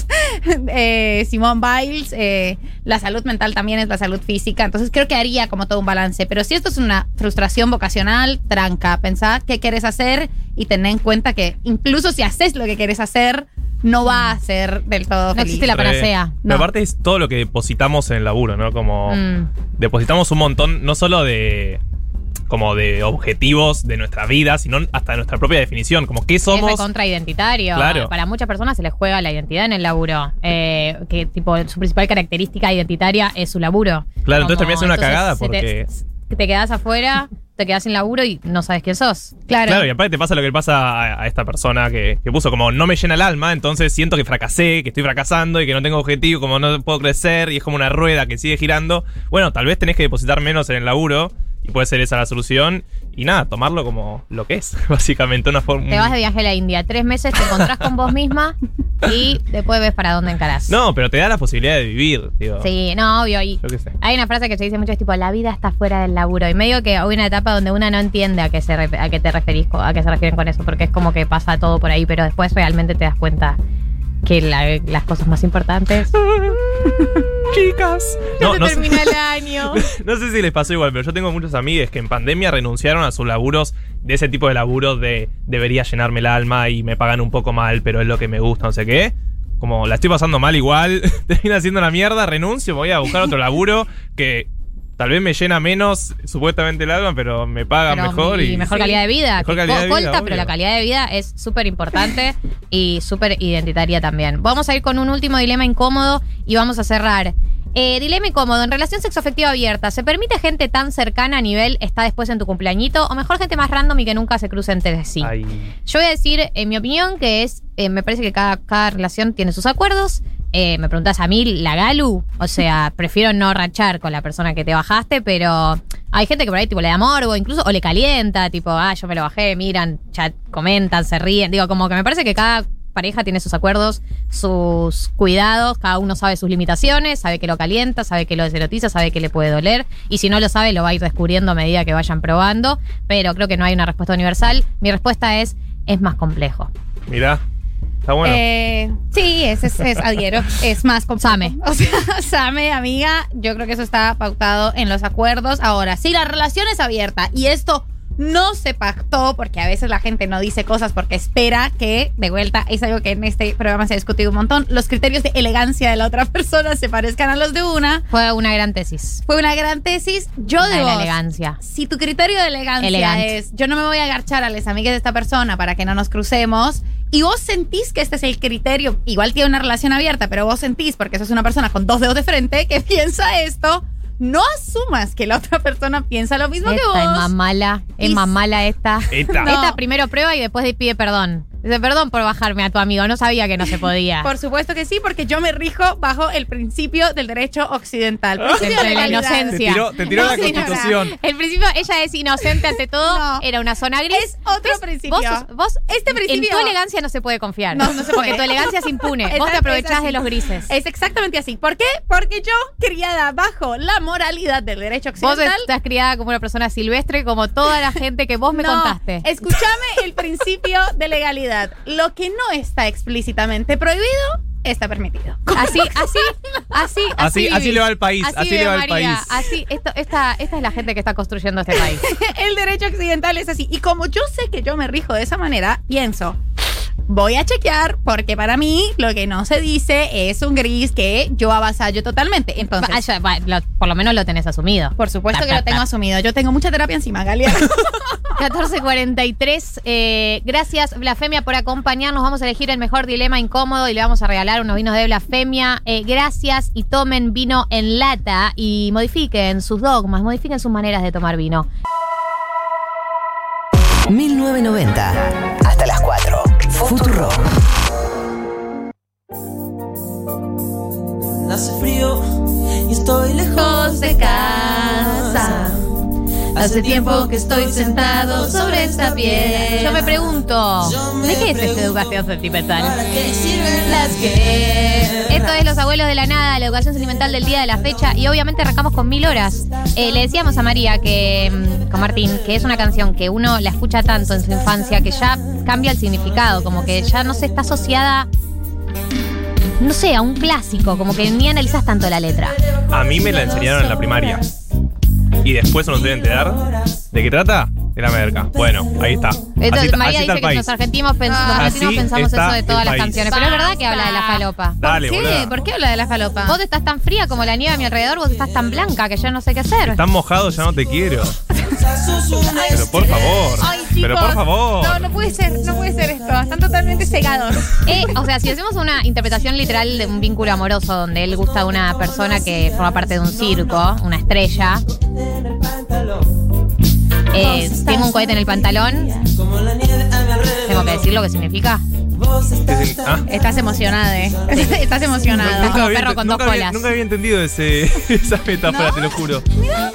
de Simone Biles, eh, la salud mental también es la salud física. Entonces creo que haría como todo un balance. Pero si esto es una frustración vocacional, tranca, pensá qué quieres hacer y tener en cuenta que incluso si haces lo que quieres hacer, no va a ser del todo No feliz. existe la panacea. Pero No. aparte es todo lo que depositamos en el laburo, ¿no? Como Mm. depositamos un montón, no solo de como de objetivos de nuestra vida, sino hasta de nuestra propia definición, como qué Es somos. contraidentitario. Claro. Para muchas personas se les juega la identidad en el laburo. Eh, que tipo su principal característica identitaria es su laburo. Claro, entonces termina siendo una cagada se te- porque- te, quedas afuera, te quedas sin laburo y no sabes quién sos. Claro. Claro, y aparte te pasa lo que le pasa a, a esta persona que, que puso como no me llena el alma, entonces siento que fracasé, que estoy fracasando y que no tengo objetivo, como no puedo crecer y es como una rueda que sigue girando. Bueno, tal vez tenés que depositar menos en el laburo y puede ser esa la solución y nada, tomarlo como lo que es, básicamente una forma... Te vas de viaje a la India tres meses, te encontrás con vos misma y después ves para dónde encarás. No, pero te da la posibilidad de vivir, digo. Sí, no, obvio. Y Yo qué sé. hay una frase que se dice mucho, es tipo, la vida está fuera del laburo. Y medio que hay una etapa donde una no entiende a qué, se a qué te referís, a qué se refieren con eso, porque es como que pasa todo por ahí, pero después realmente te das cuenta que la- las cosas más importantes... Chicas. No, no sé- el año. No sé si les pasó igual, pero yo tengo muchos amigos que en pandemia renunciaron a sus laburos de ese tipo de laburos de debería llenarme el alma y me pagan un poco mal, pero es lo que me gusta, no sé qué. Como la estoy pasando mal igual, termina haciendo una mierda, renuncio, voy a buscar otro laburo que tal vez me llena menos supuestamente el alma, pero me pagan Pero mejor y, y mejor sí, calidad de vida. Mejor calidad de vida, pero la calidad de vida es súper importante y súper identitaria también. Vamos a ir con un último dilema incómodo y vamos a cerrar. Eh, dilema incómodo. En relación sexoafectiva abierta, ¿se permite gente tan cercana a nivel está después en tu cumpleañito o mejor gente más random y que nunca se cruce entre sí? Ay. Yo voy a decir, en mi opinión, que es, eh, me parece que cada, cada relación tiene sus acuerdos. Eh, me preguntas a mí, la Galu, o sea, prefiero no rachar con la persona que te bajaste, pero hay gente que por ahí tipo le da morbo, incluso, o le calienta, tipo, ah, yo me lo bajé, miran, chat, comentan, se ríen. Digo, como que me parece que cada pareja tiene sus acuerdos, sus cuidados, cada uno sabe sus limitaciones, sabe que lo calienta, sabe que lo deserotiza, sabe que le puede doler, y si no lo sabe, lo va a ir descubriendo a medida que vayan probando, pero creo que no hay una respuesta universal. Mi respuesta es, es más complejo. Mirá, está bueno. Eh, sí, es, es, adhiero. Es más complejo. Same. O sea, Same, amiga, yo creo que eso está pautado en los acuerdos. Ahora, si la relación es abierta y esto no se pactó, porque a veces la gente no dice cosas porque espera que, de vuelta, es algo que en este programa se ha discutido un montón, los criterios de elegancia de la otra persona se parezcan a los de una. Fue una gran tesis. Fue una gran tesis. Yo La de vos, elegancia. si tu criterio de elegancia Elegante. es yo no me voy a agarchar a las amigas de esta persona para que no nos crucemos y vos sentís que este es el criterio, igual tiene una relación abierta, pero vos sentís porque sos una persona con dos dedos de frente que piensa esto, no asumas que la otra persona piensa lo mismo que Esta vos. es más mala, es Y- más mala esta. Esta. No. Esta primero prueba y después pide perdón. Dice, perdón por bajarme a tu amigo, no sabía que no se podía. Por supuesto que sí, porque yo me rijo bajo el principio del derecho occidental. Principio de la inocencia. Te tiró, te tiró No, la señora. constitución. El principio, ella es inocente ante todo, No. era una zona gris. Es otro ¿Ves? principio. Vos, vos Este en principio- tu elegancia no se puede confiar. No, no se Porque puede. tu elegancia es impune. Vos te aprovechás de los grises. Es exactamente así. ¿Por qué? Porque yo, criada bajo la moralidad del derecho Vos occidental. estás criada como una persona silvestre, como toda la gente que vos me no, contaste. Escúchame el principio de legalidad. Lo que no está explícitamente prohibido está permitido. Así, así, así, Así- así le va al país, así le va al país. Así, esto, esta, esta es la gente que está construyendo este país. el derecho occidental es así. Y como yo sé que yo me rijo de esa manera, pienso. Voy a chequear porque para mí lo que no se dice es un gris que yo avasallo totalmente. Entonces, Va, ya, va, lo- por lo menos lo tenés asumido. por supuesto Ta, que ta, lo tengo ta. asumido. Yo tengo mucha terapia encima, Galia. 1443. eh, gracias, Blasfemia, por acompañarnos. Vamos a elegir el mejor dilema incómodo y le vamos a regalar unos vinos de Blasfemia. Eh, gracias y tomen vino en lata y modifiquen sus dogmas, modifiquen sus maneras de tomar vino. 1990. Hasta las 4. Futuro. Hace frío y estoy lejos de casa. Hace tiempo que estoy sentado sobre esta piel. Yo me pregunto, ¿de qué es esta educación sentimental? ¿Para qué sirven las que? Esto es Los Abuelos de la Nada, la educación sentimental del día de la fecha. Y obviamente arrancamos con mil horas. Eh, le decíamos a María que, mm, con Martín, que es una canción que uno la escucha tanto en su infancia que ya cambia el significado, como que ya no se está asociada, no sé, a un clásico, como que ni analizas tanto la letra. A mí me la enseñaron en la primaria. Y después uno se debe enterar. ¿De qué trata? De la merca. Bueno, ahí está. Así Entonces, está- María así está dice el que país. los argentinos, pens- los argentinos así pensamos está eso de todas el las país. canciones. Pero es verdad que habla de la falopa. Dale, ¿Qué? boluda. ¿Por qué habla de la falopa? Vos estás tan fría como la nieve a mi alrededor, vos estás tan blanca que yo no sé qué hacer. Están mojados, ya no te quiero. Pero por favor. Ay, chicos. Pero por favor. No, no puede ser, no puede ser esto. Están totalmente cegados. Eh, o sea, si hacemos una interpretación literal de un vínculo amoroso donde él gusta de una persona que forma parte de un circo, una estrella, eh, tengo un cohete en el pantalón, tengo que decir lo que significa. Ah, Estás emocionada, eh. Estás emocionado. como había, perro con dos había- colas. nunca había entendido ese, esa metáfora, te lo juro.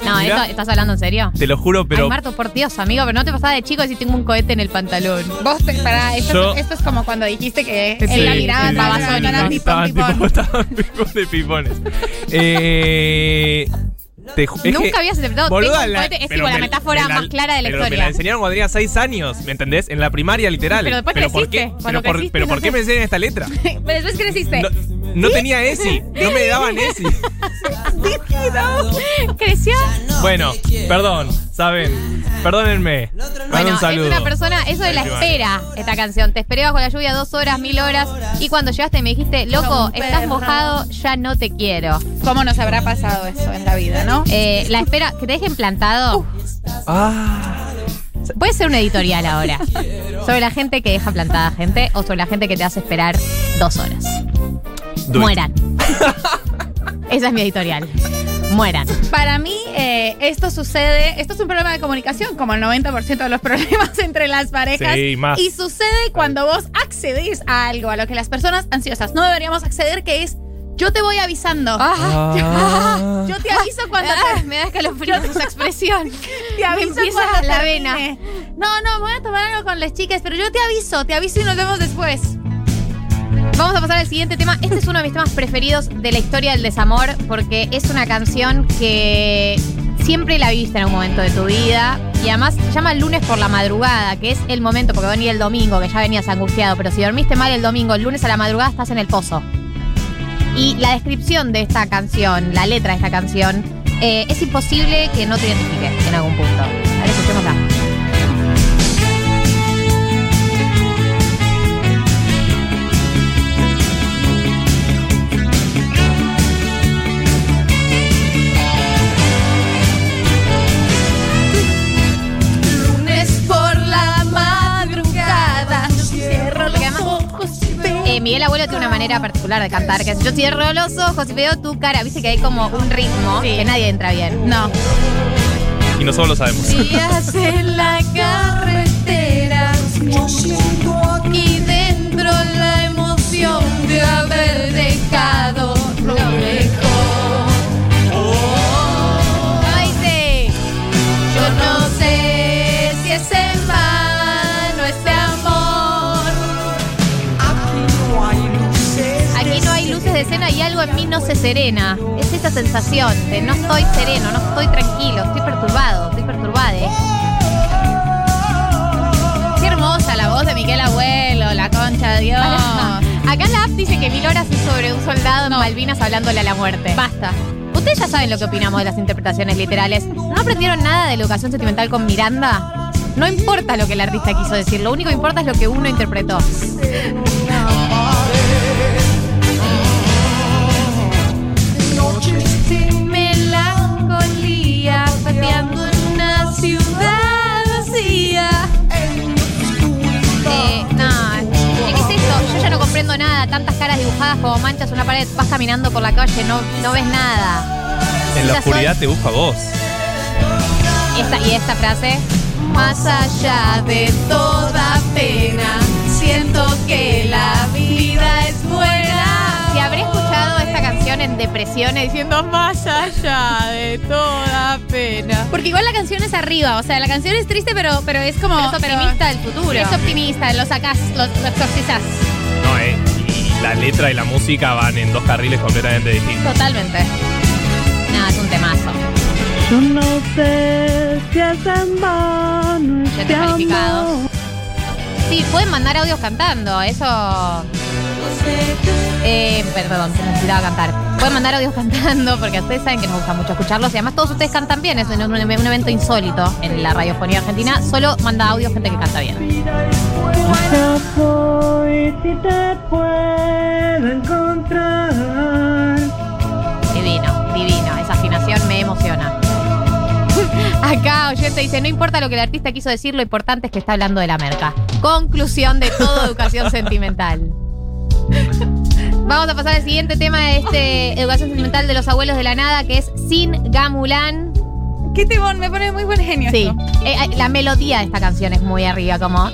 No, Mirá. esto- ¿estás hablando en serio? Te lo juro, pero. Ay, Marto, por Dios, amigo, pero no te pasaba de chico si tengo un cohete en el pantalón. Vos te, pará, esto, Yo- esto es como cuando dijiste que Sí, en la sí, mirada sí, estaba sí, Estaban tipo, de pipones. Eh, te Nunca habías interpretado boluda, tengo un la- cohete, es pero tipo la me- metáfora me la- más clara de la pero Me historia. la enseñaron cuando tenía 6 años, ¿me entendés? En la primaria, literal. Pero después ¿por creciste, qué? cuando Pero, por, creciste, pero no ¿por qué me enseñan esta letra? Pero después creciste. No, no tenía ESI, no me daban ESI. ¿Creció? Bueno, perdón, ¿saben? Perdónenme. Bueno, un es saludo. una persona, eso de la espera, esta canción. Te esperé bajo la lluvia dos horas, mil horas. Y cuando llegaste me dijiste, loco, estás mojado, ya no te quiero. ¿Cómo nos habrá pasado eso en la vida, no? Eh, la espera, que te dejen plantado. Ah, Puede ser un editorial ahora. Sobre la gente que deja plantada gente o sobre la gente que te hace esperar dos horas. Mueran. Esa es mi editorial. Mueran. Para mí, eh, esto sucede, esto es un problema de comunicación, como el 90% de los problemas entre las parejas. Sí, más. Y sucede cuando vos accedes a algo, a lo que las personas ansiosas no deberíamos acceder, que es yo te voy avisando. Ah. Yo te aviso cuando Ah, te, me da escalofrío esa expresión. te aviso empieza cuando la termine. vena. No, no, voy a tomar algo con las chicas, pero yo te aviso, te aviso y nos vemos después. Vamos a pasar al siguiente tema. Este es uno de mis temas preferidos de la historia del desamor porque es una canción que siempre la viste en un momento de tu vida y además se llama Lunes por la madrugada, que es el momento, porque venía el domingo, que ya venías angustiado, pero si dormiste mal el domingo, el lunes a la madrugada estás en el pozo. Y la descripción de esta canción, la letra de esta canción, eh, es imposible que no te identifique en algún punto. A ver, escuchémosla. Eh, Miguel Abuelo tiene una manera particular de cantar, que es yo cierro los ojos y veo tu cara, viste que hay como un ritmo que nadie entra bien. No. Y nosotros lo sabemos. Días en la carretera, algo en mí no se serena. Es esa sensación de no estoy sereno, no estoy tranquilo, estoy perturbado, estoy perturbada. Qué hermosa la voz de Miguel Abuelo, la concha de Dios. Acá la app dice que mil horas es sobre un soldado en Malvinas hablándole a la muerte. Basta. Ustedes ya saben lo que opinamos de las interpretaciones literales. ¿No aprendieron nada de educación sentimental con Miranda? No importa lo que el artista quiso decir, lo único que importa es lo que uno interpretó. Nada. Tantas caras dibujadas como manchas en una pared. Vas caminando por la calle, no, no ves nada. En la Ya oscuridad te busco a vos. Esta, y esta frase. Más allá de toda pena, siento que la vida en depresiones diciendo más allá de toda pena. Porque igual la canción es arriba, o sea, la canción es triste, pero, pero es como. Pero es optimista del futuro. Es optimista, lo sacás, lo, lo exorcizás. No, eh. Y la letra y la música van en dos carriles completamente distintos. Totalmente. No, es un temazo. Yo no sé si es en vano este amor. Sí, pueden mandar audios cantando, eso. Eh, perdón, se necesitaba cantar. Pueden mandar audios cantando porque ustedes saben que nos gusta mucho escucharlos y además todos ustedes cantan bien. Es un, un- un evento insólito en la radiofonía argentina. Solo manda audios gente que canta bien. Divino, divino. Esa afinación me emociona. Acá oyente dice, no importa lo que el artista quiso decir, lo importante es que está hablando de la merca. Conclusión de toda educación sentimental. Vamos a pasar al siguiente tema de este educación sentimental de los abuelos de la nada, que es Sin Gamulán. Qué timón, me pone muy buen genio. Sí, esto. eh, eh, la melodía de esta canción es muy arriba, como...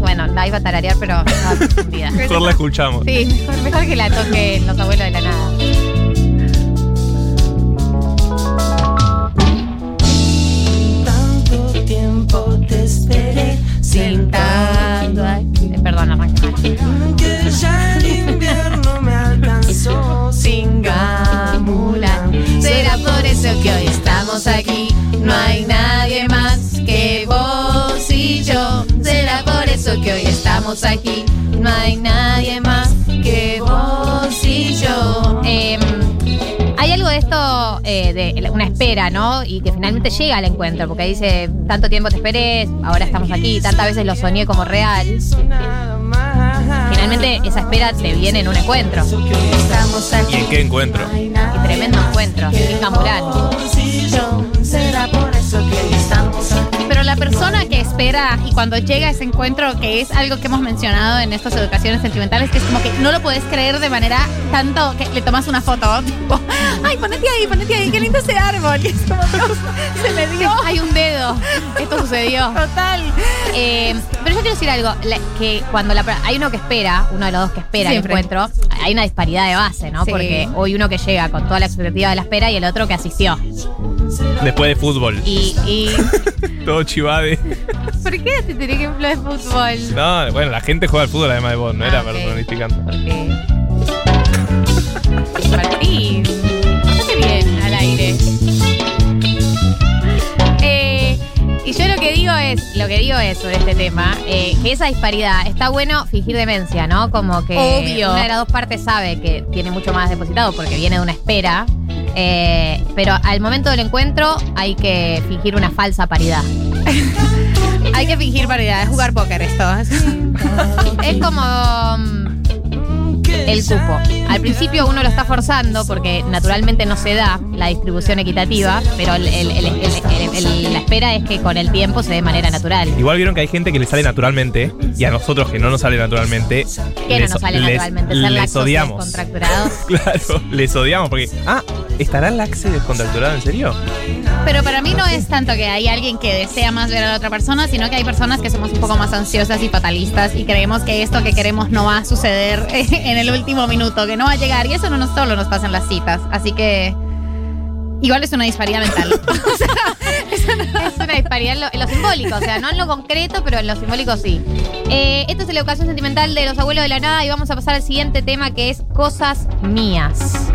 Bueno, la iba a tararear, pero confundida. Mejor la escuchamos. Sí, mejor, mejor que la toquen los abuelos de la nada. Tanto tiempo te esperé sin Tanto- eh, Perdón, arranqué mal. que ya que hoy estamos aquí. No hay nadie más que vos y yo. Será por eso que hoy estamos aquí. No hay nadie más que vos y yo. Em, hay algo de esto, eh, de una espera, ¿no? Y que finalmente llega al encuentro, porque dice, tanto tiempo te esperé, ahora estamos aquí, tantas veces lo soñé como real. Finalmente esa espera te viene en un encuentro. ¿Y en qué encuentro? Tremendo encuentro, eso que la persona que espera y cuando llega a ese encuentro, que es algo que hemos mencionado en estas educaciones sentimentales, que es como que no lo puedes creer de manera tanto que le tomas una foto, tipo, ay, ponete ahí, ponete ahí, qué lindo ese árbol. Y es como, Dios, se me dio. Hay un dedo. Esto sucedió. Total. Eh, pero yo quiero decir algo, la- que cuando la, hay uno que espera, uno de los dos que espera Siempre. el encuentro, hay una disparidad de base, ¿no? Sí. Porque hoy uno que llega con toda la expectativa de la espera y el otro que asistió. Después de fútbol. Y, y Todo chivade. ¿por qué te tiré ejemplo de fútbol? No, bueno, la gente juega al fútbol además de vos, no Ah, era ok. personificando. Porque. Martín, bastante bien al aire. Eh, y yo lo que digo es, lo que digo es sobre este tema, eh, que esa disparidad, está bueno fingir demencia, ¿no? Como que Obvio. una de las dos partes sabe que tiene mucho más depositado porque viene de una espera. Eh, pero al momento del encuentro hay que fingir una falsa paridad. Hay que fingir paridad, es jugar póker esto. Es como mm, el cupo. Al principio uno lo está forzando porque naturalmente no se da la distribución equitativa, pero el- el- el- el- el- el- la espera es que con el tiempo se dé de manera natural. Igual vieron que hay gente que le sale naturalmente y a nosotros que no nos sale naturalmente. Que no les- nos sale les- naturalmente ser Les odiamos. descontracturados. Claro, les odiamos porque. Ah, ¿estará laxe descontracturado en serio? Pero para mí no es tanto que hay alguien que desea más ver a la otra persona, sino que hay personas que somos un poco más ansiosas y fatalistas y creemos que esto que queremos no va a suceder en el último minuto, que no va a llegar. Y eso no nos solo nos pasa en las citas. Así que igual es una disparidad mental. es, una, disparidad en lo, en lo, simbólico, o sea, no en lo concreto, pero en lo simbólico sí. Eh, esto es la educación sentimental de los abuelos de la nada y vamos a pasar al siguiente tema que es cosas mías.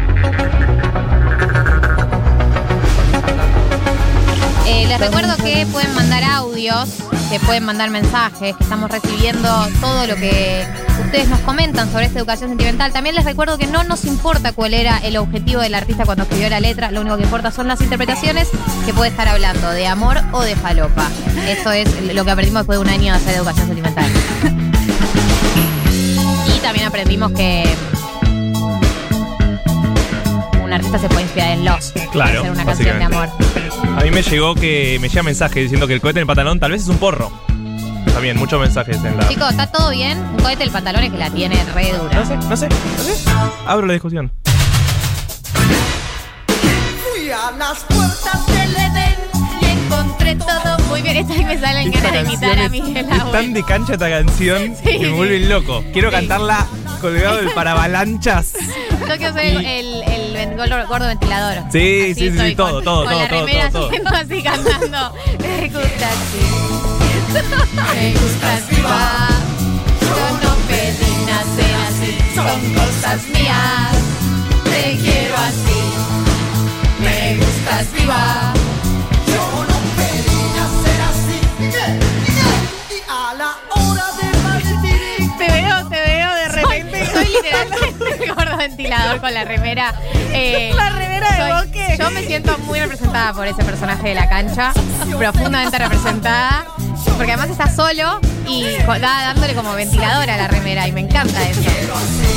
Eh, les recuerdo que pueden mandar audios que pueden mandar mensajes, que estamos recibiendo todo lo que ustedes nos comentan sobre esta educación sentimental. También les recuerdo que no nos importa cuál era el objetivo del artista cuando escribió la letra, lo único que importa son las interpretaciones que puede estar hablando de amor o de falopa. Eso es lo que aprendimos después de un año de hacer educación sentimental. Y también aprendimos que un artista se puede inspirar en Lost. Claro, Hacer una canción de amor. A mí me llegó que me llega mensaje diciendo que el cohete en el pantalón tal vez es un porro. También, muchos mensajes en la. Chicos, ¿está todo bien? Un cohete el pantalón es que la tiene re dura. No sé, no sé, no sé. Abro la discusión. Fui a las puertas del Edén y encontré todo Muy bien, esta me salen ganas de imitar a Miguel es, es Abuel. tan de cancha esta canción Sí. que me vuelve loco. Quiero cantarla colgado del paravalanchas. Yo quiero ser el, el, ven- gordo, gordo ventilador. Sí, sí, sí, soy, sí, todo, con- todo, con todo, la todo, todo, todo. así cantando. Me gusta así. Me gustas viva. Yo no pedí nacer así, son cosas mías. Te quiero así. Me gustas viva. Ventilador con la remera. eh, La remera de soy- Boque. Yo me siento muy representada por ese personaje de la cancha. Profundamente representada. Porque además está solo y da- dándole como ventilador a la remera. Y me encanta eso.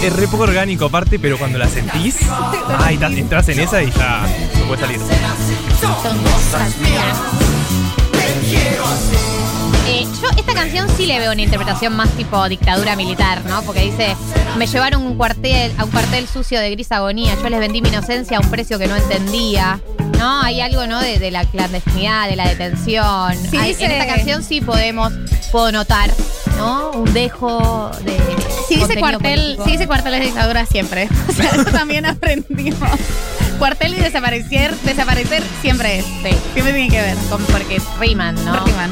Es re poco orgánico aparte, pero cuando la sentís, ay, entras en esa y ya no puedes salir. Son cosas mías. Te quiero así. Eh, yo esta canción sí le veo una interpretación más tipo dictadura militar, ¿no? Porque dice, me llevaron un cuartel, a un cuartel sucio de gris agonía, yo les vendí mi inocencia a un precio que no entendía. ¿No? Hay algo, ¿no? De, de la clandestinidad, de la detención. Sí, Hay- dice- En esta canción sí podemos, puedo notar, ¿no? Un dejo de. Si dice cuartel, político. si dice cuartel es dictadura siempre. O sea, eso también aprendimos. Cuartel y desaparecer, desaparecer siempre es. Sí. Siempre tiene que ver. Con- porque riman, ¿no? Riman.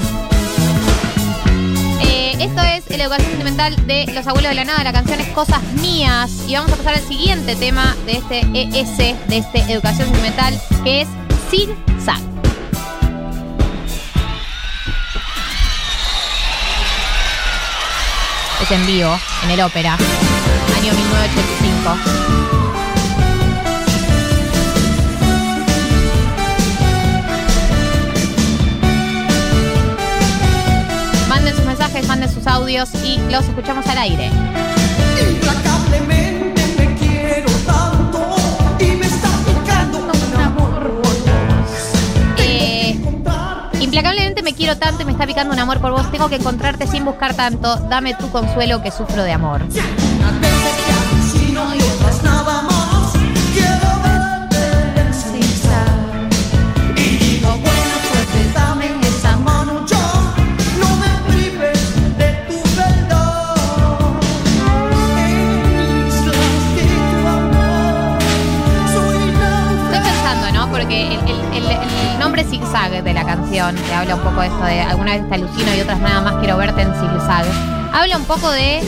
Eh, esto es la educación sentimental de Los Abuelos de la Nada. La canción es Cosas Mías. Y vamos a pasar al siguiente tema de este ES, de este Educación Sentimental, que es Zig Zag. Es en vivo, en el ópera, año 1985. Mensajes, manden sus audios y los escuchamos al aire. Implacablemente me quiero tanto y me está picando un amor por Eh, implacablemente me quiero tanto y me está picando un amor por vos. Tengo que encontrarte sin buscar tanto. Dame tu consuelo que sufro de amor. De la canción, que habla un poco de esto de alguna vez te alucino y otras nada más quiero verte en zigzag, habla un poco de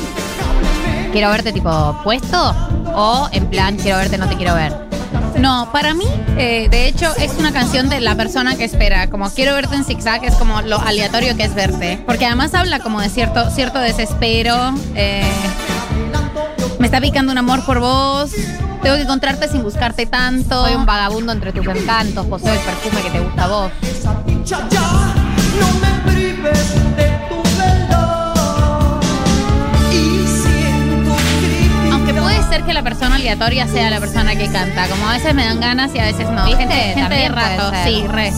quiero verte tipo puesto o en plan quiero verte no te quiero ver. No, para mí, eh, de hecho, es una canción de la persona que espera. Como quiero verte en zigzag, es como lo aleatorio que es verte. Porque además habla como de cierto, cierto desespero. eh, me está picando un amor por vos. Tengo que encontrarte sin buscarte tanto. Soy un vagabundo entre tus encantos, poseo el perfume que te gusta a vos. dicha ya. No me prives de tu verdad. Y siento crítica. Aunque puede ser que la persona aleatoria sea la persona que canta. Como a veces me dan ganas y a veces no. ¿Viste? Gente, gente de puede rato, ser. sí, re.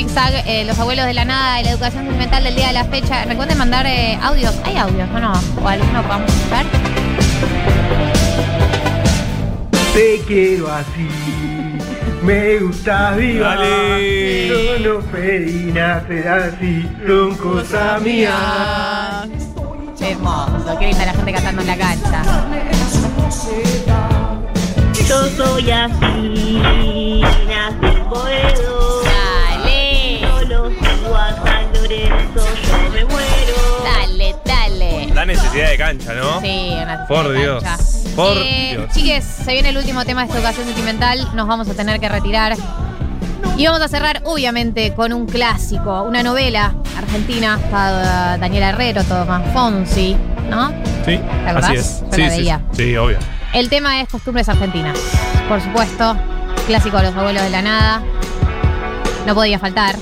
Zigzag, eh, los abuelos de la nada y la educación sentimental del día de la fecha. Recuerden mandar eh, audios. ¿Hay audios o no? ¿O alguno podamos escuchar? Te quiero así. Me gusta viva. Dale. Yo no pedí nacer así. Son cosas mías. Hermoso, qué linda la gente cantando en la cancha. Yo soy así, así necesidad de cancha, ¿no? Sí, una Por de Dios. cancha. Por Eh, Dios. Chiques, se viene el último tema de esta ocasión sentimental. Nos vamos a tener que retirar. Y vamos a cerrar, obviamente, con un clásico, una novela argentina. Está Daniela Herrero, Tomás Fonsi, ¿no? Sí, acordás? así es. Sí, la sí, sí, sí, obvio. El tema es costumbres argentinas. Por supuesto, clásico de los abuelos de la nada. No podía faltar.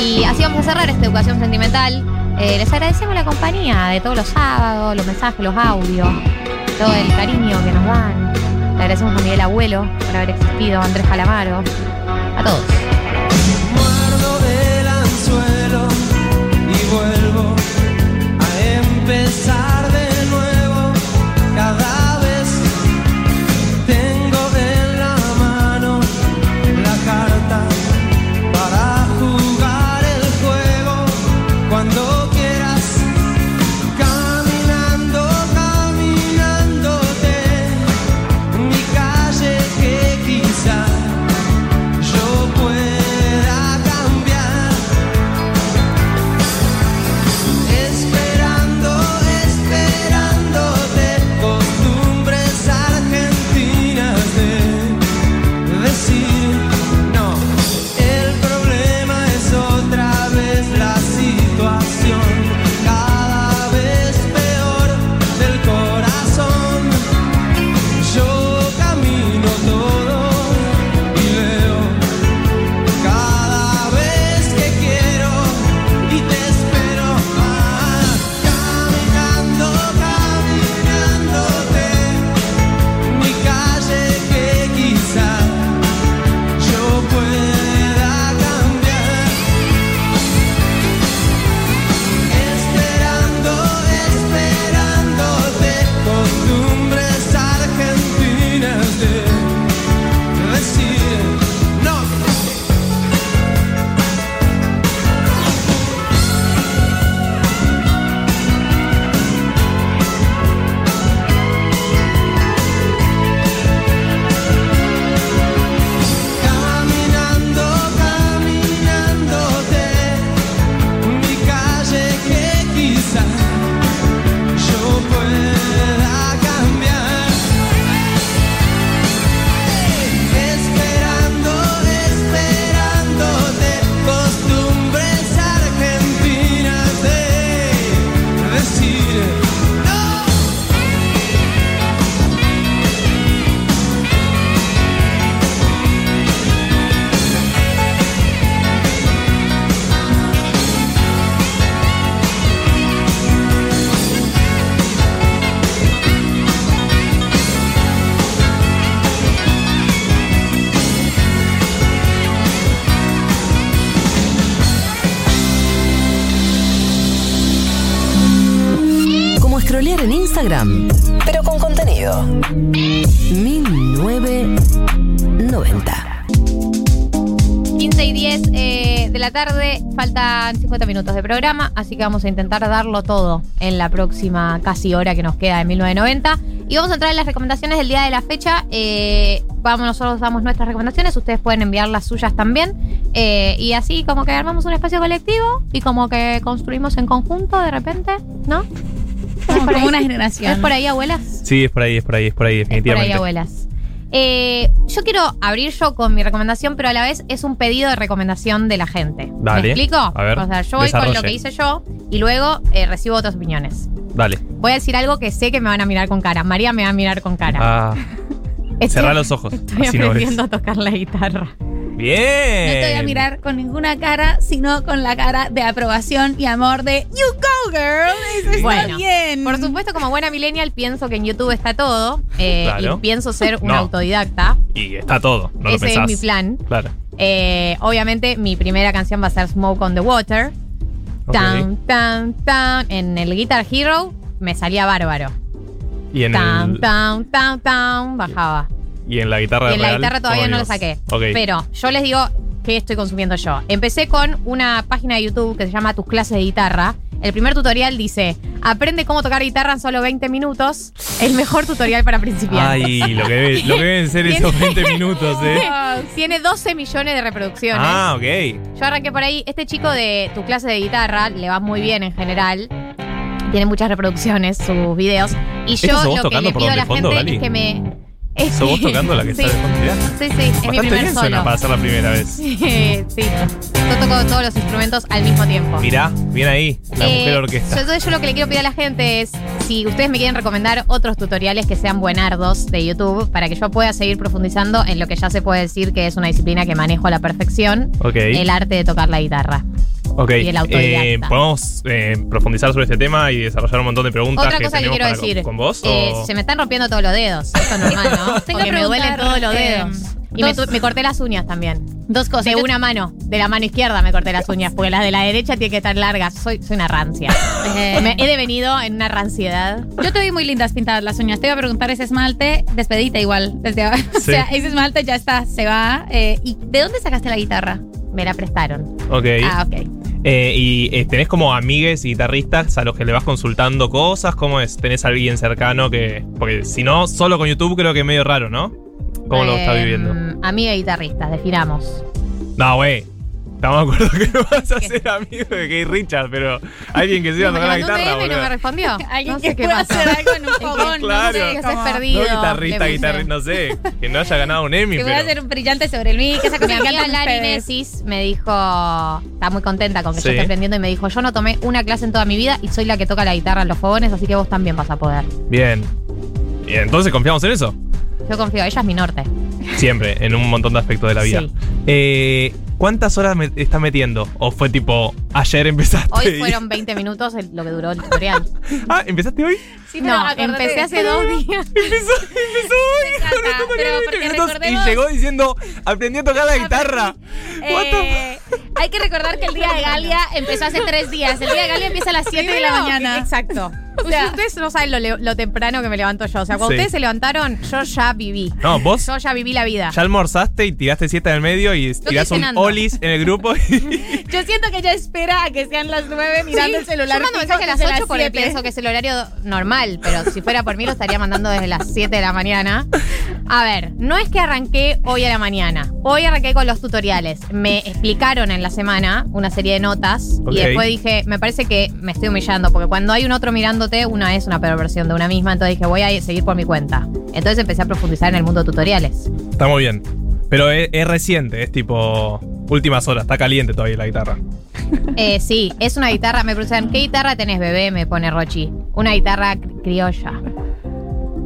Y así vamos a cerrar esta educación sentimental. Eh, les agradecemos la compañía de todos los sábados, los mensajes, los audios, todo el cariño que nos dan. Le agradecemos a Miguel Abuelo por haber existido, Andrés Calamaro, a todos. Instagram, pero con contenido. 1990. 15 y 10 eh, de la tarde, faltan 50 minutos de programa, así que vamos a intentar darlo todo en la próxima casi hora que nos queda de 1990. Y vamos a entrar en las recomendaciones del día de la fecha. Eh, vamos, nosotros damos nuestras recomendaciones, ustedes pueden enviar las suyas también. Eh, y así como que armamos un espacio colectivo y como que construimos en conjunto de repente, ¿no? Como, por como ahí? una generación. ¿Es por ahí, abuelas? Sí, es por ahí, es por ahí, es por ahí, Por ahí, definitivamente. abuelas. Eh, yo quiero abrir yo con mi recomendación, pero a la vez es un pedido de recomendación de la gente. Dale. ¿Me explico? A ver, o sea, yo voy con lo que hice yo y luego eh, recibo otras opiniones. Dale. Voy a decir algo que sé que me van a mirar con cara. María me va a mirar con cara. Ah, los ojos. Estoy así no aprendiendo a tocar la guitarra. Bien. No te voy a mirar con ninguna cara, sino con la cara de aprobación y amor de You go, girl. Eso está Bueno, bien. por supuesto, como buena millennial, pienso que en YouTube está todo eh, Claro. y pienso ser una No. autodidacta. Y está todo, no lo Ese es mi plan. Claro. Eh, obviamente, mi primera canción va a ser Smoke on the Water. Tan, tan, tan. En el Guitar Hero me salía bárbaro. Y en, Tan, el, tan, tan, tan. Bajaba. Y en la guitarra Y en la guitarra todavía no Dios. saqué. Pero yo les digo qué estoy consumiendo yo. Empecé con una página de YouTube que se llama Tus clases de guitarra. El primer tutorial dice, aprende cómo tocar guitarra en solo 20 minutos. El mejor tutorial para principiantes. Ay, lo que, debe- lo que deben ser esos 20 minutos, eh. Tiene 12 millones de reproducciones. Ah, ok. Yo arranqué por ahí. Este chico de tu clase de guitarra le va muy bien en general. Tiene muchas reproducciones sus videos. Y ¿Esto yo lo que le pido a la fondo, gente Gali? es que me. ¿Sos vos tocando la que sí. está de fondo? Sí, sí, es mi primer bien suena solo. para hacer la primera vez. sí, yo toco todos los instrumentos al mismo tiempo. Mirá, bien ahí, la Eh, mujer yo- orquesta. Entonces yo lo que le quiero pedir a la gente es si ustedes me quieren recomendar otros tutoriales que sean buenardos de YouTube para que yo pueda seguir profundizando en lo que ya se puede decir que es una disciplina que manejo a la perfección, Ok. el arte de tocar la guitarra. Ok, y el autodidacta. eh, ¿podemos eh, profundizar sobre este tema y desarrollar un montón de preguntas Otra que cosa que quiero decir, con vos? eh, o- se me están rompiendo todos los dedos, esto es normal, ¿no? Tengo Porque que me duelen todos los eh, dedos. Y me, corté las uñas también. Dos cosas. De una mano, de la mano izquierda me corté las uñas, porque las de la derecha tienen que estar largas. Soy, soy una rancia. Eh. Me he devenido en una ranciedad. Yo te vi muy lindas pintadas las uñas. Te iba a preguntar ese esmalte, despedite igual. Desde ahora. O sea, ese esmalte ya está, se va. Eh, ¿Y de dónde sacaste la guitarra? Me la prestaron. Ok. Ah, ok. Eh, ¿Y eh, tenés como amigues y guitarristas a los que le vas consultando cosas? ¿Cómo es? ¿Tenés a alguien cercano que...? Porque si no, solo con YouTube creo que es medio raro, ¿no? ¿Cómo lo estás Eh, viviendo? Amiga guitarrista, definamos. No, güey. Estamos de acuerdo que no vas a ser amigo de Kate Richard, pero alguien que sepa me tocar la un guitarra, DM y no me respondió. Alguien no que sé qué pueda hacer algo en un fogón, Claro. no sé. Que estés perdido. No guitarrista, guitarrista, no sé. Que no haya ganado un Emmy, Que voy a hacer un brillante sobre el mic, esa cosa Mi que amiga cantan Lari me dijo, está muy contenta con que Sí. yo esté aprendiendo y me dijo, yo no tomé una clase en toda mi vida y soy la que toca la guitarra en los fogones, así que vos también vas a poder. Bien. Y entonces confiamos en eso. Yo confío, ella es mi norte. Siempre, en un montón de aspectos de la vida. Sí. Eh, ¿Cuántas horas me estás metiendo? ¿O fue tipo, ayer empezaste? Hoy fueron 20 minutos el- lo que duró el tutorial. Ah, ¿empezaste hoy? Sí, pero no, empecé hace dos días. Empezó, empezó hoy. Me encanta, pero porque Minutos, recordemos- y llegó diciendo, aprendí a tocar la guitarra. What the Eh, hay que recordar que el día de Galia empezó hace tres días. El día de Galia empieza a las 7 de la mañana. Exacto. O sea- ustedes no saben lo, temprano que me levanto yo. O sea, cuando Sí. ustedes se levantaron, yo ya viví. No, vos Yo ya viví la vida. ya almorzaste y tiraste siesta en el medio y tirás estoy un cenando. Olis en el grupo. Yo siento que ella espera a que sean las 9 mirando Sí, el celular. Yo mando mensaje a las desde 8 porque siete. pienso que es el horario normal, pero si fuera por mí lo estaría mandando desde las 7 de la mañana. A ver, no es que arranqué hoy a la mañana. Hoy arranqué con los tutoriales. Me explicaron en la semana una serie de notas y después dije, me parece que me estoy humillando porque cuando hay un otro mirándote, una es una peor versión de una misma, entonces dije, voy a seguir por mi cuenta. Entonces empecé a profundizar en el mundo de tutoriales. Está muy bien. Pero es, es reciente, es tipo últimas horas, está caliente todavía la guitarra. Eh, sí, es una guitarra. Me preguntan, ¿qué guitarra tenés, bebé? Me pone Rochi. Una guitarra cri- criolla.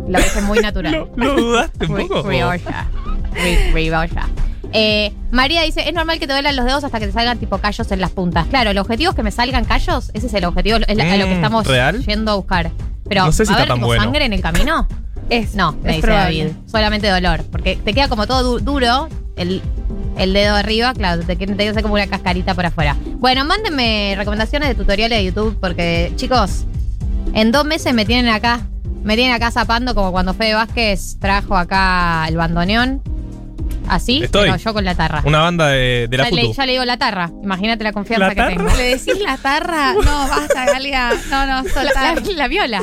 Lo dije muy natural. ¿Lo dudaste un poco? Criolla. Cri- Criolla. Eh, María dice, es normal que te duelan los dedos hasta que te salgan tipo callos en las puntas. Claro, el objetivo es que me salgan callos. Ese es el objetivo, es la- a lo que Mm, estamos ¿real? yendo a buscar. Pero, No sé si ¿va a está haber bueno. sangre en el camino? Es, No, me es dice probable. David. Solamente dolor. Porque te queda como todo du- duro, el, el dedo arriba, claro, te, queda- te queda como una cascarita por afuera. Bueno, mándenme recomendaciones de tutoriales de YouTube, porque, chicos, en dos meses me tienen acá. Me tienen acá zapando como cuando Fede Vázquez trajo acá el bandoneón. Así, Estoy. pero yo con la tarra. Una banda de, de la ya, le, Futu. ya le digo la tarra. Imagínate la confianza ¿La que tarra? tengo. ¿Le decís la tarra? No, basta, Galia. No, no, La, soltar. la- la viola.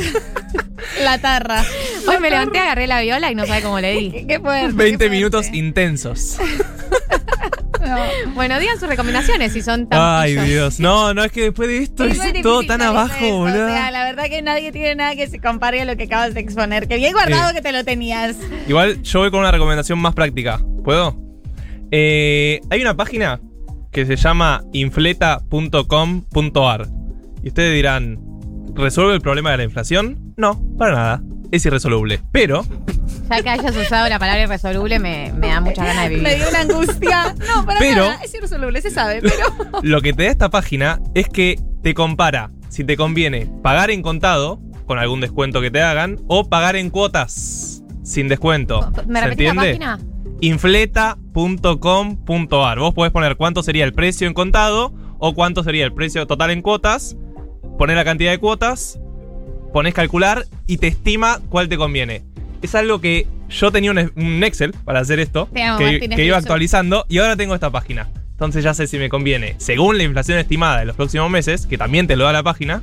La tarra. Hoy me levanté, agarré la viola y no sabe cómo le di. Qué fuerte. 20 qué minutos fuerte. intensos. No. Bueno, digan sus recomendaciones si son tan Ay, pillos. Dios. No, no, es que después de esto Es todo tan abajo, boludo. O sea, la verdad que nadie tiene nada que se compare a lo que acabas de exponer. Que bien guardado Sí. que te lo tenías. Igual yo voy con una recomendación más práctica. ¿Puedo? Eh, hay una página que se llama infleta.com.ar. Y ustedes dirán, ¿resuelve el problema de la inflación? No, para nada. Es irresoluble. Pero Ya que hayas usado la palabra irresoluble me, me da muchas ganas de vivir. Me dio una angustia. No, para Pero- nada. Es irresoluble, se sabe, pero. lo que te da esta página es que te compara si te conviene pagar en contado, con algún descuento que te hagan, o pagar en cuotas sin descuento. ¿Me ¿Se repetís la entiende? página? infleta.com.ar. Vos podés poner cuánto sería el precio en contado o cuánto sería el precio total en cuotas, poner la cantidad de cuotas, pones calcular y te estima cuál te conviene. Es algo que yo tenía un, un Excel para hacer esto, amo, que, que iba actualizando y ahora tengo esta página. entonces ya sé si me conviene, según la inflación estimada de los próximos meses, que también te lo da la página,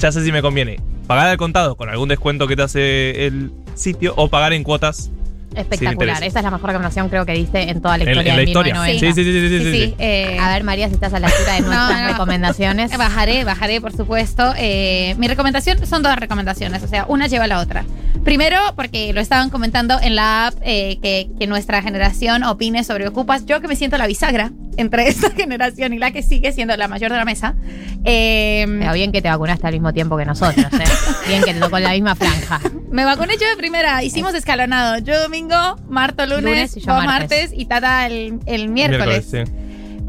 ya sé si me conviene pagar al contado con algún descuento que te hace el sitio o pagar en cuotas. Espectacular. Esa es la mejor recomendación creo que diste en toda la En- historia en la de historia. 1990. Sí, sí, sí, sí, sí, sí, sí. eh, a ver, María, si estás a la altura de nuestras No, no. recomendaciones. Bajaré, bajaré, por supuesto. Eh, mi recomendación son dos recomendaciones, o sea, una lleva a la otra. Primero, porque lo estaban comentando en la app, eh, que, que nuestra generación opine sobre Ocupas. Yo que me siento la bisagra entre esta generación y la que sigue siendo la mayor de la mesa. Eh, Pero bien que te vacunaste al mismo tiempo que nosotros, ¿eh? Bien que te tocó en la misma franja. me vacuné yo de primera, hicimos escalonado. Yo domingo, Marto lunes, Lunes y yo vos martes. martes y Tata el, el miércoles. sí.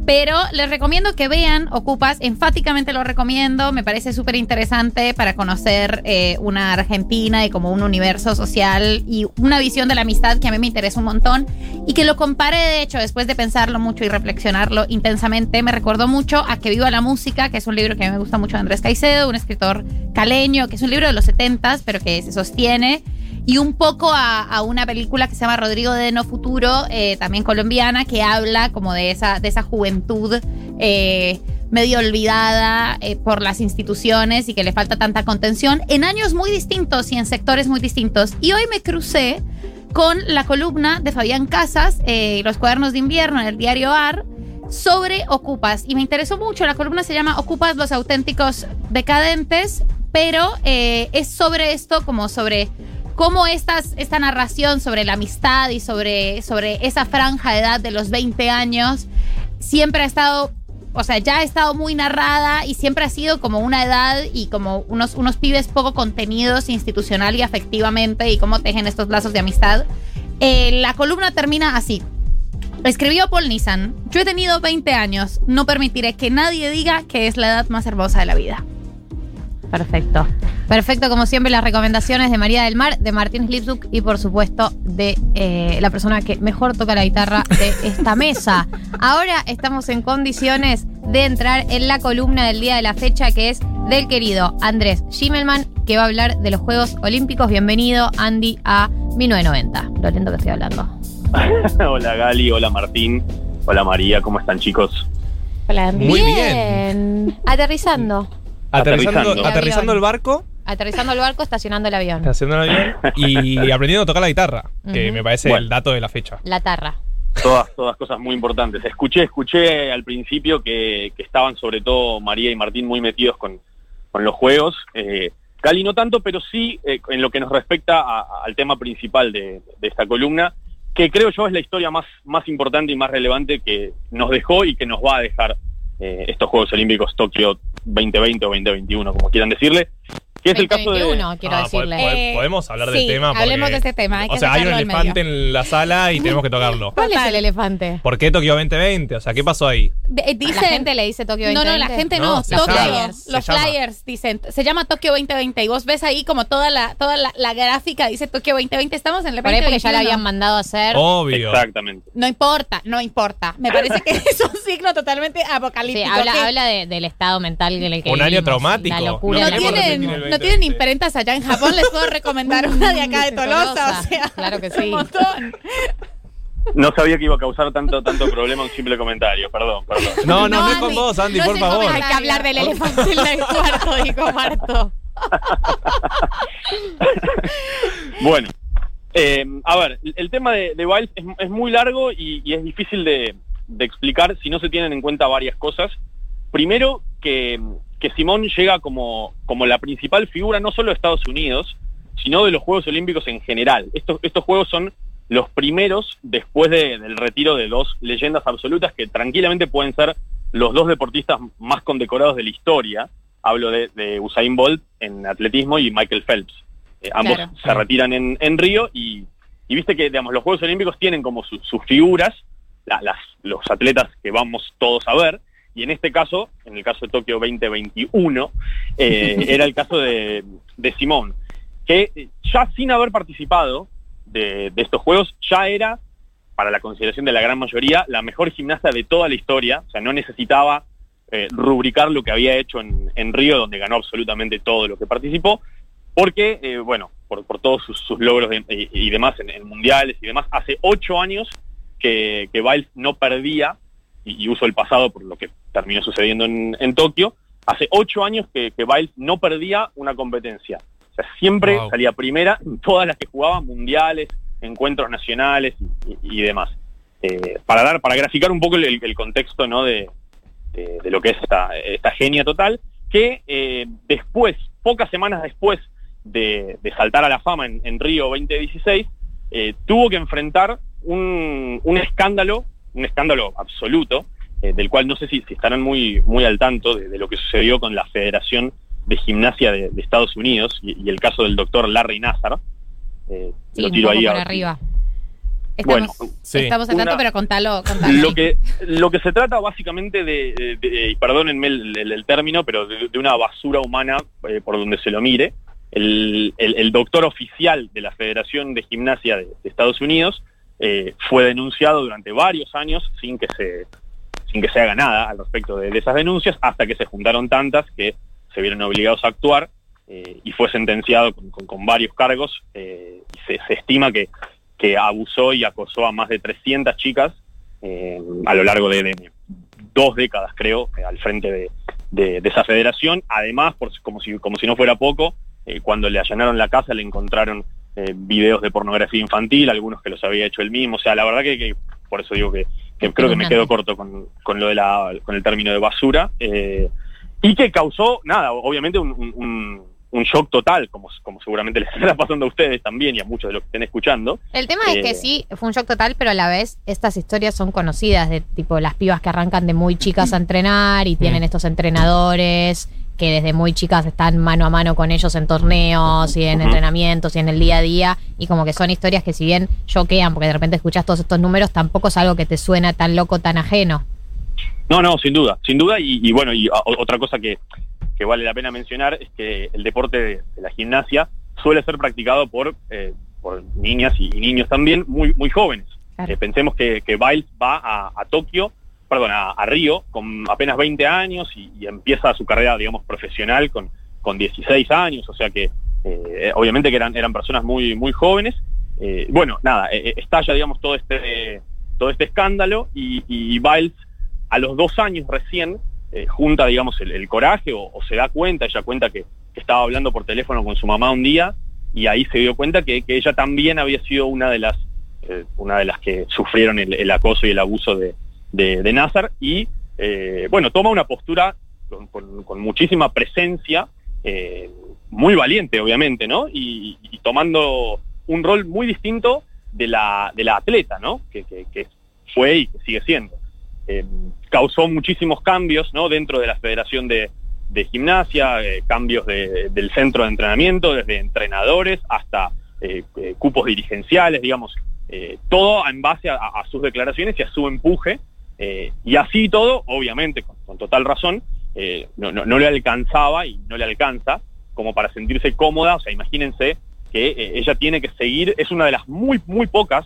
Pero les recomiendo que vean Ocupas, enfáticamente lo recomiendo, me parece súper interesante para conocer eh, una Argentina y como un universo social y una visión de la amistad que a mí me interesa un montón y que lo compare de hecho después de pensarlo mucho y reflexionarlo intensamente, me recordó mucho a Que Viva la Música, que es un libro que a mí me gusta mucho de Andrés Caicedo, un escritor caleño, que es un libro de los 70s, pero que se sostiene y un poco a, una película que se llama Rodrigo de No Futuro, eh, también colombiana, que habla como de esa, de esa juventud eh, medio olvidada eh, por las instituciones y que le falta tanta contención en años muy distintos y en sectores muy distintos. Y hoy me crucé con la columna de Fabián Casas, eh, Los cuadernos de invierno en el diario AR, sobre Ocupas. Y me interesó mucho, la columna se llama Ocupas los auténticos decadentes, pero es sobre esto, como sobre cómo esta narración sobre la amistad y sobre, sobre esa franja de edad de los 20 años siempre ha estado, o sea, ya ha estado muy narrada y siempre ha sido como una edad y como unos, unos pibes poco contenidos institucional y afectivamente y cómo tejen estos lazos de amistad. Eh, la columna termina así. Escribió Paul Nissan, yo he tenido 20 años, no permitiré que nadie diga que es la edad más hermosa de la vida. Perfecto. Perfecto, como siempre, las recomendaciones de María del Mar, de Martín Slipsuk y, por supuesto, de eh, la persona que mejor toca la guitarra de esta mesa. Ahora estamos en condiciones de entrar en la columna del día de la fecha, que es del querido Andrés Schimmelman, que va a hablar de los Juegos Olímpicos. Bienvenido, Andy, a 1990. Lo lento que estoy hablando. hola Gali, hola Martín, hola María, ¿cómo están chicos? Hola, Muy bien. Aterrizando. Aterrizando, Aterrizando. aterrizando el barco, Aterrizando el barco, estacionando el avión. haciendo el avión y aprendiendo a tocar la guitarra, que me parece Bueno. el dato de la fecha. La tarra. Todas, todas cosas muy importantes. Escuché, escuché al principio que, que estaban sobre todo María y Martín muy metidos con, con los juegos. Eh, Gali no tanto, pero sí eh, en lo que nos respecta a- a- al tema principal de, de esta columna, que creo yo es la historia más, más importante y más relevante que nos dejó y que nos va a dejar eh, estos Juegos Olímpicos Tokio 2020 o 2021, como quieran decirle, que es el caso de... 2021, quiero Ah, decirle. po- po- Eh, podemos hablar sí, del tema. porque- hablemos de este tema, hay que o sea, hay un sacarlo elefante en la sala y tenemos que tocarlo. ¿Cuál es el elefante? ¿Por qué Tokio 2020? O sea, ¿qué pasó ahí? Eh, ¿La dicen- gente le dice Tokio No, 2020? no, la gente No, no. se Tokio. llama. Los llama. flyers dicen. Se llama Tokio 2020 y vos ves ahí como toda la toda la, la gráfica dice Tokio 2020. Estamos en el Por ahí porque ya 2021. la habían mandado a hacer. Obvio. Exactamente. No importa, no importa. Me parece que es un signo totalmente Sí, apocalíptico. habla, que habla de- del estado mental en el que Un año vivimos, traumático. La locura. no, No, la tienen- tienen, tiene el no 2020. tienen imprentas allá en Japón. Les puedo recomendar una de acá de Tolosa. O sea, claro que es sí. Un montón. No sabía que iba a causar tanto, tanto problema un simple comentario, perdón, perdón. No, no, no, es Andy, con vos, Andy, no por es favor. comentario. Hay que hablar del elefante en el cuarto, dijo Marto. Bueno, eh, a ver, el- el tema de, de Biles es, es muy largo y, y es difícil de, de explicar si no se tienen en cuenta varias cosas. Primero, que, que Simón llega como, como la principal figura no solo de Estados Unidos, sino de los Juegos Olímpicos en general. Estos, estos Juegos son los primeros después de- del retiro de dos leyendas absolutas que tranquilamente pueden ser los dos deportistas más condecorados de la historia. Hablo de, de Usain Bolt en atletismo y Michael Phelps. Eh, ambos Claro. se retiran en, en Río y, y viste que digamos, los Juegos Olímpicos tienen como su- sus figuras, la- las, los atletas que vamos todos a ver, y en este caso, en el caso de Tokio 2021, eh, era el caso de, de Simón, que eh, ya sin haber participado de, de estos Juegos, ya era, para la consideración de la gran mayoría, la mejor gimnasta de toda la historia, o sea, no necesitaba eh, rubricar lo que había hecho en, en Río, donde ganó absolutamente todo lo que participó, porque, eh, bueno, por, por todos sus, sus logros de- y, y demás en, en mundiales y demás, hace ocho años que, que Biles no perdía y, y uso el pasado por lo que terminó sucediendo en, en Tokio, hace ocho años que, que Biles no perdía una competencia. O sea, siempre Wow. salía primera en todas las que jugaba, mundiales, encuentros nacionales y, demás. Eh, para dar, para graficar un poco el, el contexto ¿no? de, de- de lo que es esta, esta genia total, que eh, después, pocas semanas después de, de saltar a la fama en, en Río 2016, eh, tuvo que enfrentar un, un escándalo, un escándalo absoluto, eh, del cual no sé si, si estarán muy, muy al tanto de, de lo que sucedió con la Federación de Gimnasia de, de Estados Unidos y, y el caso del doctor Larry Nassar. Eh, Sí, lo un tiro poco ahí por arriba. Bueno, Estamos, sí. estamos al tanto, Una- pero contalo, contalo. Lo que, lo que se trata básicamente de, de- de- y perdónenme el, el- el término, pero de, de una basura humana eh, por donde se lo mire. El, el- el doctor oficial de la Federación de Gimnasia de, de Estados Unidos eh, fue denunciado durante varios años sin que se sin que se haga nada al respecto de, esas denuncias, hasta que se juntaron tantas que se vieron obligados a actuar eh, y fue sentenciado con, varios cargos. eh, y se, estima que, que abusó y acosó a más de 300 chicas a lo largo de, dos décadas, creo, al frente de, de- esa federación. Además, como, si, como si no fuera poco, cuando le allanaron la casa le encontraron eh, videos de pornografía infantil, algunos que los había hecho él mismo. O sea, la verdad que, que por eso digo que, que creo que me quedo corto con, con lo de la, con el término de basura. eh, y que causó, nada, obviamente un, un- un- un shock total, como, como seguramente les estará pasando a ustedes también y a muchos de los que estén escuchando. El tema es que Eh, sí, fue un shock total, pero a la vez estas historias son conocidas de tipo las pibas que arrancan de muy chicas a entrenar y tienen estos entrenadores que desde muy chicas están mano a mano con ellos en torneos y en entrenamientos y en el día a día y como que son historias que si bien choquean porque de repente escuchas todos estos números tampoco es algo que te suena tan loco, tan ajeno. No, no, sin duda, sin duda. Y, y bueno, y a- o- otra cosa que, que vale la pena mencionar es que el deporte de, de la gimnasia suele ser practicado por, eh, por niñas y, y niños también muy, muy jóvenes. Eh, pensemos que, que Biles va a, a Tokio, perdón, a, Río con apenas 20 años y, empieza su carrera, digamos, profesional con, con 16 años, o sea que eh, obviamente que eran, eran personas muy, muy jóvenes. Eh, bueno, nada, eh, estalla, digamos, todo este, todo este escándalo y, y Biles a los dos años recién junta, digamos, el, coraje o, se da cuenta, ella cuenta que, estaba hablando por teléfono con su mamá un día y ahí se dio cuenta que, que ella también había sido una de las, una de las que sufrieron el acoso y el abuso de, de, de Nazar y, eh, bueno, toma una postura con, muchísima presencia, eh, muy valiente, obviamente, ¿no? Y, tomando un rol muy distinto de la, de la atleta, ¿no? Que, fue y que sigue siendo. Eh, causó muchísimos cambios, ¿no? Dentro de la Federación de, de Gimnasia, cambios de- del centro de entrenamiento, desde entrenadores hasta cupos dirigenciales, digamos, todo en base a sus declaraciones y a su empuje. Eh, y así todo, obviamente, con, total razón, eh, no, no- le alcanzaba y no le alcanza como para sentirse cómoda. O sea, imagínense que eh, ella tiene que seguir, es una de las muy, muy pocas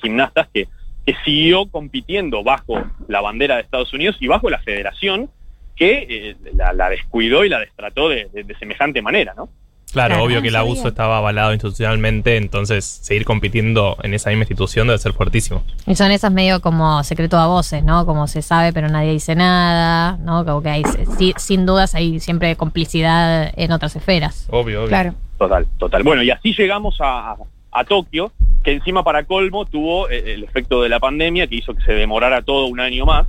gimnastas que, que siguió compitiendo bajo la bandera de Estados Unidos y bajo la federación que la, descuidó y la destrató de, de- de semejante manera, ¿no? Claro, Claro, obvio que el sabía. abuso estaba avalado institucionalmente, entonces seguir compitiendo en esa misma institución debe ser fuertísimo. Y son esas medio como secreto a voces, ¿no? Como se sabe pero nadie dice nada, ¿no? Como que hay, sí, sin dudas hay siempre complicidad en otras esferas. Obvio, obvio. Claro. Total, total. Bueno, y así llegamos a, a- a Tokio, que encima para colmo tuvo eh, el efecto de la pandemia que hizo que se demorara todo un año más.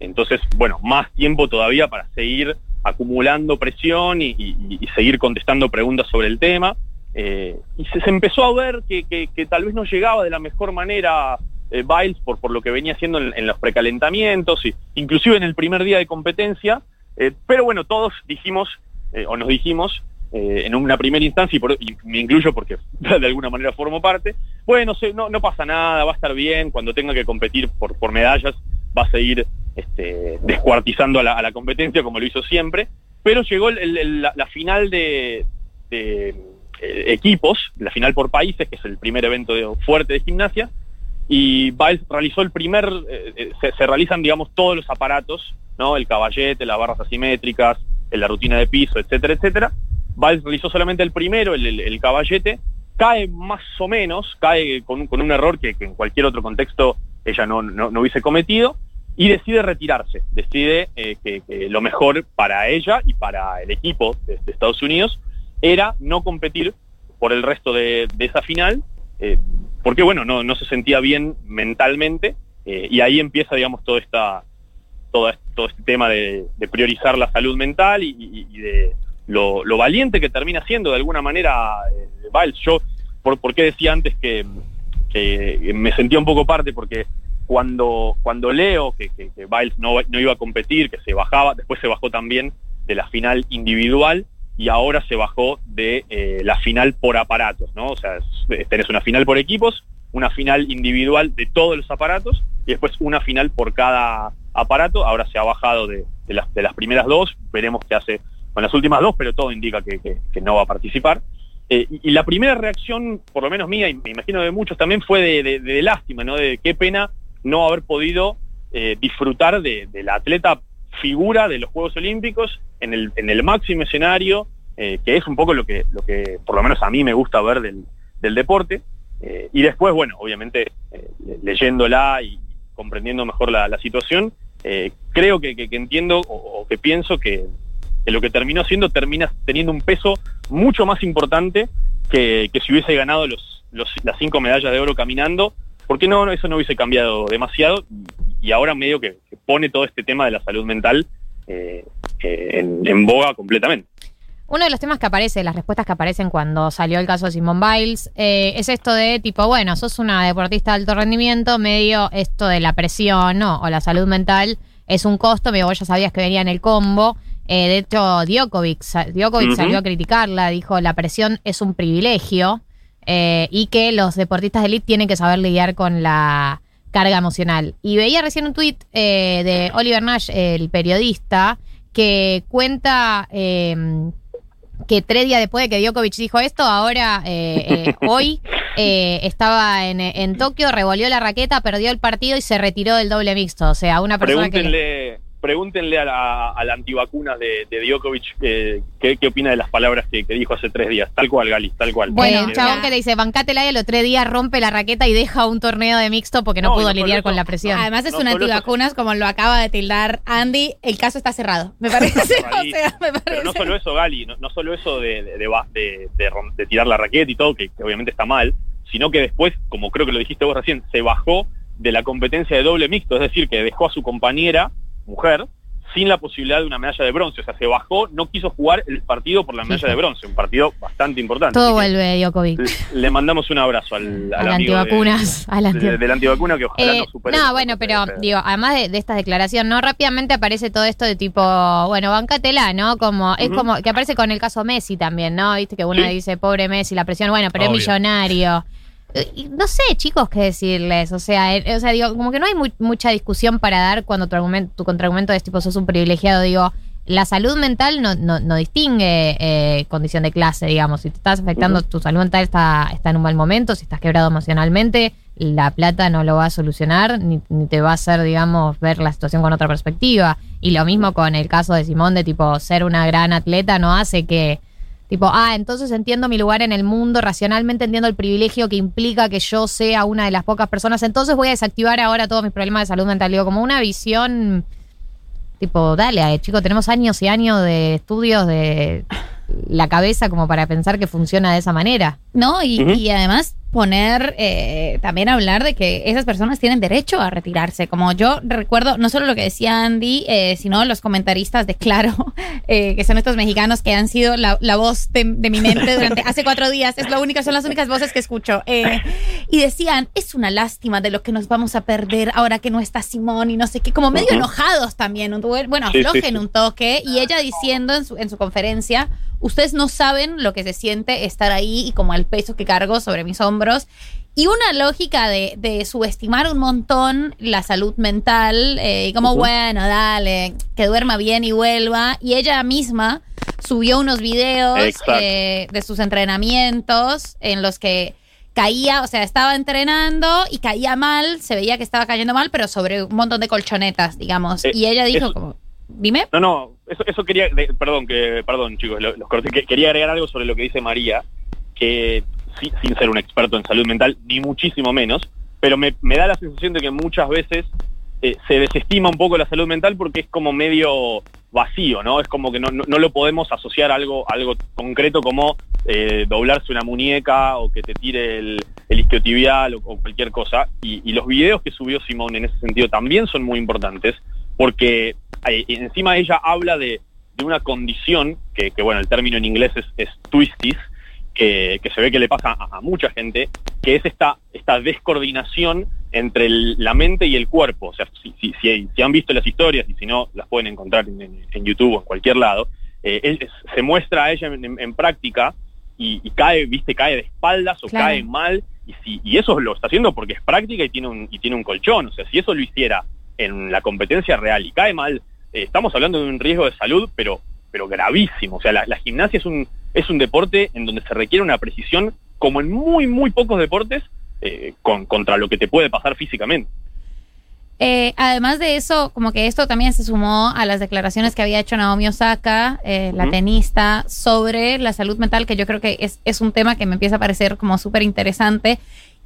Entonces, bueno, más tiempo todavía para seguir acumulando presión y, y- seguir contestando preguntas sobre el tema. Eh, y se, empezó a ver que, tal vez no llegaba de la mejor manera eh, Biles por, por lo que venía haciendo en, los precalentamientos, y, inclusive en el primer día de competencia. Eh, pero bueno, todos dijimos, eh, o nos dijimos, en una primera instancia, y, por- y me incluyo porque de alguna manera formo parte, bueno, se- no, no pasa nada, va a estar bien, cuando tenga que competir por, por medallas va a seguir este, descuartizando a la, a la competencia como lo hizo siempre, pero llegó la, final de, eh, equipos, la final por países, que es el primer evento fuerte de gimnasia, y Biles realizó el primer, eh, eh, se, se realizan, digamos, todos los aparatos, ¿no? El caballete, las barras asimétricas, la rutina de piso, etcétera, etcétera. Biles realizó solamente el primero, el, caballete, cae más o menos, cae con, con un error que, en cualquier otro contexto ella no hubiese cometido, y decide retirarse, decide eh, que, lo mejor para ella y para el equipo de, Estados Unidos era no competir por el resto de, esa final, eh, porque bueno, no, no se sentía bien mentalmente, eh, y ahí empieza, digamos, toda esta, todo, este- todo este tema de, priorizar la salud mental y, de lo, valiente que termina siendo de alguna manera Biles. Yo, por, ¿por qué decía antes que, que me sentía un poco parte? Porque cuando, cuando leo que, que, que Biles no, no iba a competir, que se bajaba, después se bajó también de la final individual y ahora se bajó de eh, la final por aparatos, ¿no? O sea, tenés una final por equipos, una final individual de todos los aparatos y después una final por cada aparato. Ahora se ha bajado de, de las, de las primeras dos, veremos qué hace con las últimas dos, pero todo indica que, que- no va a participar. Eh, y, la primera reacción, por lo menos mía, y me imagino de muchos también, fue de- de lástima, ¿no? De qué pena no haber podido eh, disfrutar de, de la atleta figura de los Juegos Olímpicos en el, en el máximo escenario, eh, que es un poco lo que, lo que por lo menos a mí me gusta ver del, del deporte. Eh, y después, bueno, obviamente le- leyéndola y comprendiendo mejor la, situación, creo que, que- que entiendo o, que pienso que, lo que terminó siendo termina teniendo un peso mucho más importante que, si hubiese ganado los- las cinco medallas de oro caminando, porque no, no, eso no hubiese cambiado demasiado y, ahora medio que, que pone todo este tema de la salud mental eh, eh, en, en boga completamente. Uno de los temas que aparece, las respuestas que aparecen cuando salió el caso de Simone Biles, eh, es esto de tipo, bueno, sos una deportista de alto rendimiento, medio esto de la presión ¿no? o la salud mental es un costo, medio vos ya sabías que venía en el combo. Eh, de hecho, Djokovic, Djokovic salió a criticarla, dijo la presión es un privilegio eh, y que los deportistas de elite tienen que saber lidiar con la carga emocional. Y veía recién un tuit eh, de Oliver Nash, el periodista, que cuenta eh, que tres días después de que Djokovic dijo esto, ahora, eh, eh, hoy, eh, estaba en, en Tokio, revolvió la raqueta, perdió el partido y se retiró del doble mixto. O sea, una persona que... Pregúntenle, a la, a la antivacunas de, de Djokovic eh, qué, qué opina de las palabras que, que dijo hace tres días. Tal cual, Gali, tal cual. Bueno, Eh, un chabón que le dice, bancátela y al otro día rompe la raqueta y deja un torneo de mixto porque no, pudo no lidiar eso, con la presión. Además es una antivacunas, como lo acaba de tildar Andy, el caso está cerrado. Me parece. o sea, me Pero no solo eso, Gali, no, no solo eso de, de, de, ba- de- de rom- de tirar la raqueta y todo, que, que obviamente está mal, sino que después, como creo que lo dijiste vos recién, se bajó de la competencia de doble mixto, es decir, que dejó a su compañera, mujer, sin la posibilidad de una medalla de bronce. O sea, se bajó, no quiso jugar el partido por la medalla de bronce, un partido bastante importante. Todo Así vuelve, Djokovic. le mandamos un abrazo al, al Al amigo de- antivacunas, al anti- de- del antivacuna que ojalá Eh, no supere. no, bueno, pero digo, además de, de esta declaración, ¿no? Rápidamente aparece todo esto de tipo, bueno, bancatela, ¿no? Como, es como que aparece con el caso Messi también, ¿no? Viste que uno Sí. dice, pobre Messi, la presión, bueno, pero Obvio. es millonario. No sé, chicos, qué decirles. O sea, eh, o sea, digo, como que no hay mu- mucha discusión para dar cuando tu, argumento, tu contraargumento es tipo, sos un privilegiado. Digo, la salud mental no, no, no distingue eh, condición de clase, digamos. Si te estás afectando, tu salud mental está, está en un mal momento, si estás quebrado emocionalmente, la plata no lo va a solucionar, ni, ni te va a hacer, digamos, ver la situación con otra perspectiva. Y lo mismo con el caso de Simón, de tipo, ser una gran atleta no hace que Tipo, ah, entonces entiendo mi lugar en el mundo, racionalmente entiendo el privilegio que implica que yo sea una de las pocas personas, entonces voy a desactivar ahora todos mis problemas de salud mental. Digo, como una visión, tipo, dale, eh, chicos, tenemos años y años de estudios de la cabeza como para pensar que funciona de esa manera. No, y, y además poner, eh, también hablar de que esas personas tienen derecho a retirarse. Como yo recuerdo, no solo lo que decía Andy, eh, sino los comentaristas de Claro, eh, que son estos mexicanos que han sido la, la voz de, de mi mente durante hace cuatro días. Es lo único, son las únicas voces que escucho. Eh, y decían, es una lástima de lo que nos vamos a perder ahora que no está Simón y no sé qué, como medio Ujú. enojados también. un- Bueno, Sí, sí, aflojen sí. un toque. Y ella diciendo en su, en su conferencia, ustedes no saben lo que se siente estar ahí y como el peso que cargo sobre mis hombros. Y una lógica de, de subestimar un montón la salud mental eh, y como, bueno, dale, que duerma bien y vuelva. Y ella misma subió unos videos eh, de sus entrenamientos en los que caía, o sea, estaba entrenando y caía mal, se veía que estaba cayendo mal, pero sobre un montón de colchonetas, digamos. Eh, y ella dijo eso- como, dime. No, no, eso, eso quería, de- perdón, que, perdón chicos, lo- los corté, que- quería agregar algo sobre lo que dice María, que sin ser un experto en salud mental, ni muchísimo menos, pero me, me da la sensación de que muchas veces eh, se desestima un poco la salud mental porque es como medio vacío, ¿no? Es como que no, no- lo podemos asociar a algo, algo concreto como eh, doblarse una muñeca o que te tire el, el isquiotibial o, cualquier cosa. Y, los videos que subió Simón en ese sentido también son muy importantes porque eh, encima ella habla de, de una condición que, bueno, el término en inglés es, es twisties, que, que se ve que le pasa a, a mucha gente, que es esta, esta descoordinación entre el- la mente y el cuerpo. O sea, si, si, si- si han visto las historias y si no, las pueden encontrar en, en- en YouTube o en cualquier lado, eh, él- es- se muestra a ella en, en- en práctica y, y cae, viste, cae de espaldas o Claro. cae mal. Y, si, y eso lo está haciendo porque es práctica y tiene, un, y tiene un colchón. O sea, si eso lo hiciera en la competencia real y cae mal, eh, estamos hablando de un riesgo de salud, pero, pero gravísimo. O sea, la, la gimnasia es un, es un deporte en donde se requiere una precisión como en muy, muy pocos deportes eh, con, contra lo que te puede pasar físicamente. Eh, además de eso, como que esto también se sumó a las declaraciones que había hecho Naomi Osaka, eh, la tenista, sobre la salud mental, que yo creo que es, es un tema que me empieza a parecer como súper interesante.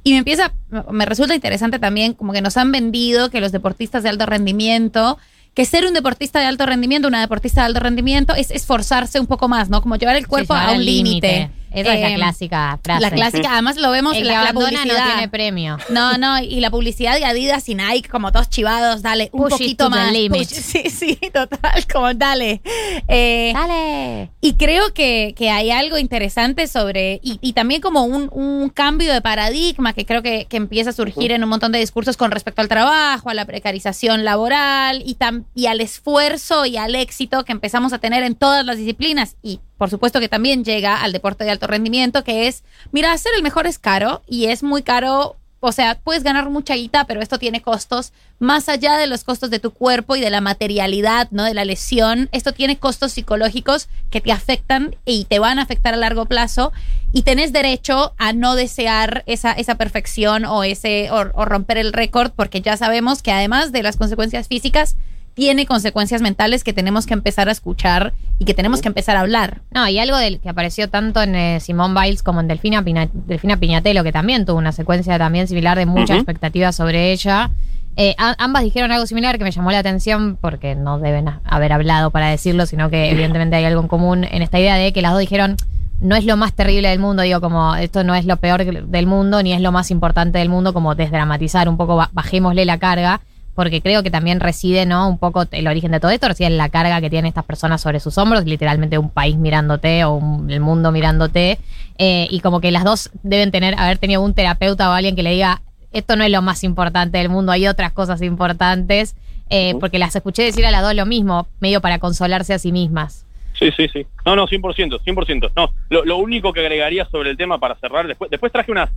Y me empieza, me resulta interesante también como que nos han vendido que los deportistas de alto rendimiento, que ser un deportista de alto rendimiento, una deportista de alto rendimiento, es esforzarse un poco más, ¿no? Como llevar el cuerpo llevar a un al límite. Esa es la Eh, clásica frase. La clásica, además lo vemos en la, la abandona no publicidad. tiene premio. No, no, y la publicidad de Adidas y Nike, como todos chivados, dale, un Push poquito más. push- sí, sí, total, como dale. Eh, Dale. y creo que, que hay algo interesante sobre, y, y también como un, un cambio de paradigma que creo que, que empieza a surgir en un montón de discursos con respecto al trabajo, a la precarización laboral y, tam- y al esfuerzo y al éxito que empezamos a tener en todas las disciplinas. Y por supuesto que también llega al deporte de alto rendimiento, que es, mira, ser el mejor es caro y es muy caro. O sea, puedes ganar mucha guita, pero esto tiene costos más allá de los costos de tu cuerpo y de la materialidad, ¿no? De la lesión. Esto tiene costos psicológicos que te afectan y te van a afectar a largo plazo. Y tenés derecho a no desear esa, esa perfección o, ese, o, o romper el récord, porque ya sabemos que además de las consecuencias físicas, tiene consecuencias mentales que tenemos que empezar a escuchar y que tenemos que empezar a hablar. No, y algo del que apareció tanto en eh, Simone Biles como en Delfina, Pina- Delfina Piñatelo, que también tuvo una secuencia también similar de mucha Ujú. expectativa sobre ella. Eh, a- ambas dijeron algo similar que me llamó la atención porque no deben haber hablado para decirlo, sino que evidentemente hay algo en común en esta idea de que las dos dijeron no es lo más terrible del mundo, digo como esto no es lo peor del mundo ni es lo más importante del mundo, como desdramatizar un poco, ba- bajémosle la carga porque creo que también reside, ¿no? Un poco el origen de todo esto, reside en la carga que tienen estas personas sobre sus hombros, literalmente un país mirándote o un- el mundo mirándote, eh, y como que las dos deben tener, haber tenido un terapeuta o alguien que le diga, esto no es lo más importante del mundo, hay otras cosas importantes, eh, porque las escuché decir a las dos lo mismo, medio para consolarse a sí mismas. Sí, sí, sí. No, no, 100%, 100%. No, lo, lo único que agregaría sobre el tema para cerrar, después, después traje unas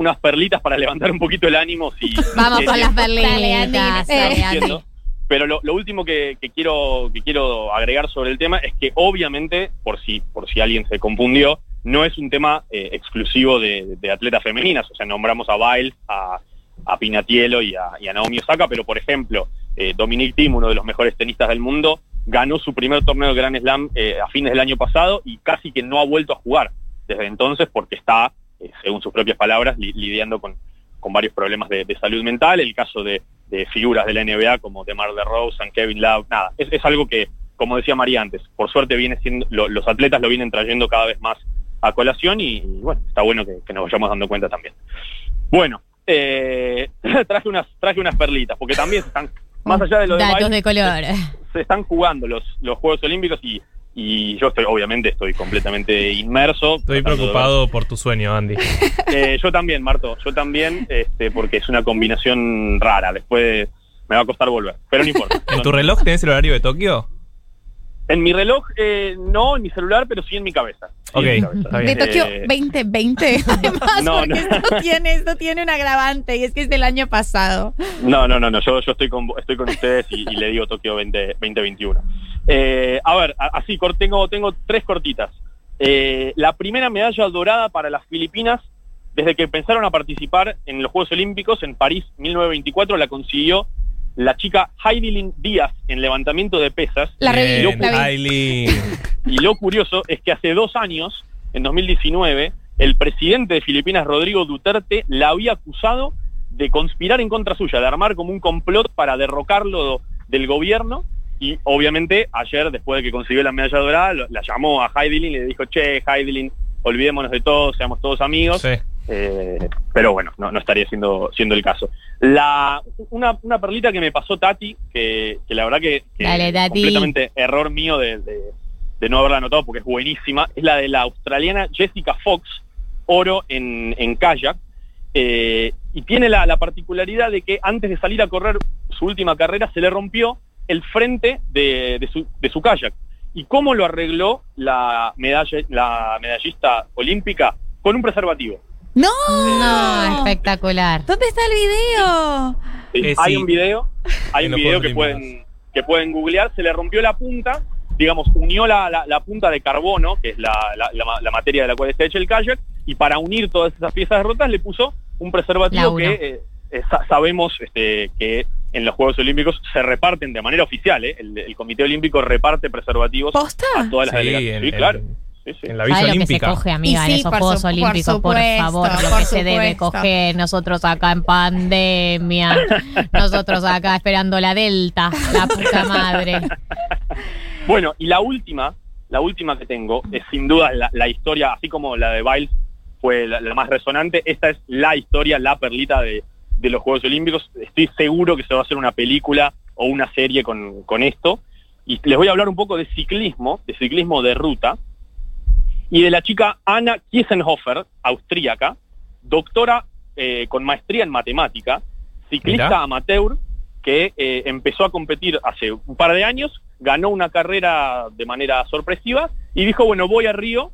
unas perlitas para levantar un poquito el ánimo. Si, Vamos con las perlitas. Dale. Pero lo, lo último que, que quiero que quiero agregar sobre el tema es que obviamente, por si por si alguien se confundió, no es un tema eh, exclusivo de, de atletas femeninas. O sea, nombramos a Biles, a, a Pinatielo y a, y a Naomi Osaka, pero por ejemplo, eh, Dominic Thiem, uno de los mejores tenistas del mundo, ganó su primer torneo de Grand Slam eh, a fines del año pasado y casi que no ha vuelto a jugar desde entonces porque está, eh, según sus propias palabras, li- lidiando con, con varios problemas de, de salud mental. El caso de, de figuras de la NBA como DeMar DeRozan, Kevin Love, nada, es, es algo que, como decía María antes, por suerte viene siendo, lo- los atletas lo vienen trayendo cada vez más a colación y, y, bueno, está bueno que, que nos vayamos dando cuenta también. Bueno, eh, traje unas traje unas perlitas porque también se están más allá de lo de Datos de color. se están jugando los, los Juegos Olímpicos y, y yo estoy, obviamente, estoy completamente inmerso. Estoy de preocupado por tu sueño, Andy. Eh, yo también, Marto, yo también, este, porque es una combinación rara. Después me va a costar volver, pero no importa. ¿En tu reloj tenés el horario de Tokio? En mi reloj, eh, no en mi celular, pero sí en mi cabeza. Sí, Ok, en mi cabeza. De. Tokio Eh, 2020, además, no, porque no. Esto, tiene, esto tiene un agravante y es que es del año pasado. No, no, no, no. Yo, yo estoy con estoy con ustedes y, y le digo Tokio 20, 2021. Eh, a ver, así tengo tengo tres cortitas. Eh, la primera medalla dorada para las Filipinas desde que empezaron a participar en los Juegos Olímpicos en París 1924 la consiguió la chica Heidelin Díaz en levantamiento de pesas. La vi. Aileen. Y lo curioso es que hace dos años, en 2019, el presidente de Filipinas, Rodrigo Duterte, la había acusado de conspirar en contra suya, de armar como un complot para derrocarlo del gobierno. Y obviamente ayer, después de que consiguió la medalla dorada, lo- la llamó a Heidelin y le dijo, che, Heidelin, olvidémonos de todo, seamos todos amigos. Sí. Eh, pero bueno, no, no estaría siendo, siendo el caso. La, una, una perlita que me pasó Tati, que, que la verdad que, que Dale, completamente error mío de, de- de no haberla anotado porque es buenísima, es la de la australiana Jessica Fox, oro en, en kayak. Eh, y tiene la, la particularidad de que antes de salir a correr su última carrera se le rompió el frente de, de su, de su kayak. ¿Y cómo lo arregló la, medalla, la medallista olímpica? Con un preservativo. ¡No! No, espectacular. ¿Dónde está el video? Sí, Eh, hay sí. un video, hay un video que pueden, que pueden googlear, se le rompió la punta, digamos, unió la, la- la punta de carbono, que es la, la- la ma- la materia de la cual está hecho el kayak, y para unir todas esas piezas rotas le puso un preservativo que eh, eh, sa- sabemos este, que en los Juegos Olímpicos se reparten de manera oficial, ¿eh? el, el Comité Olímpico reparte preservativos ¿Posta? a todas las Sí, delegaciones. en- Sí, en- claro. Sí, sí. En la Villa ¿Sabe lo que se Olímpica. coge, amiga, Y en sí, esos Juegos por Olímpicos? Por, favor, lo que se debe coger. Nosotros acá en pandemia. Nosotros acá esperando la Delta. La puta madre. Bueno, y la última, la última que tengo, es sin duda la, la historia, así como la de Biles fue la, la más resonante, esta es la historia, la perlita de, de los Juegos Olímpicos. Estoy seguro que se va a hacer una película o una serie con, con esto. Y les voy a hablar un poco de ciclismo, de ciclismo de ruta, y de la chica Anna Kiesenhofer, austríaca, doctora eh, con maestría en matemática, ciclista Mirá. amateur, que eh, empezó a competir hace un par de años, ganó una carrera de manera sorpresiva y dijo, bueno, voy a Río,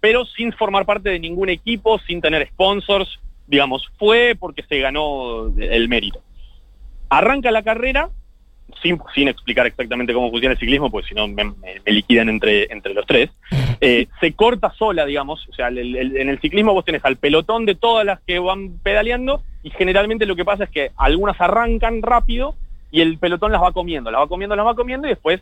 pero sin formar parte de ningún equipo, sin tener sponsors, digamos, fue porque se ganó el mérito. Arranca la carrera, sin, sin explicar exactamente cómo funciona el ciclismo, porque si no me, me- me liquidan entre, entre los tres, eh, se corta sola, digamos, o sea, el- el- en el ciclismo vos tenés al pelotón de todas las que van pedaleando y generalmente lo que pasa es que algunas arrancan rápido y el pelotón las va comiendo, las va comiendo, las va comiendo y después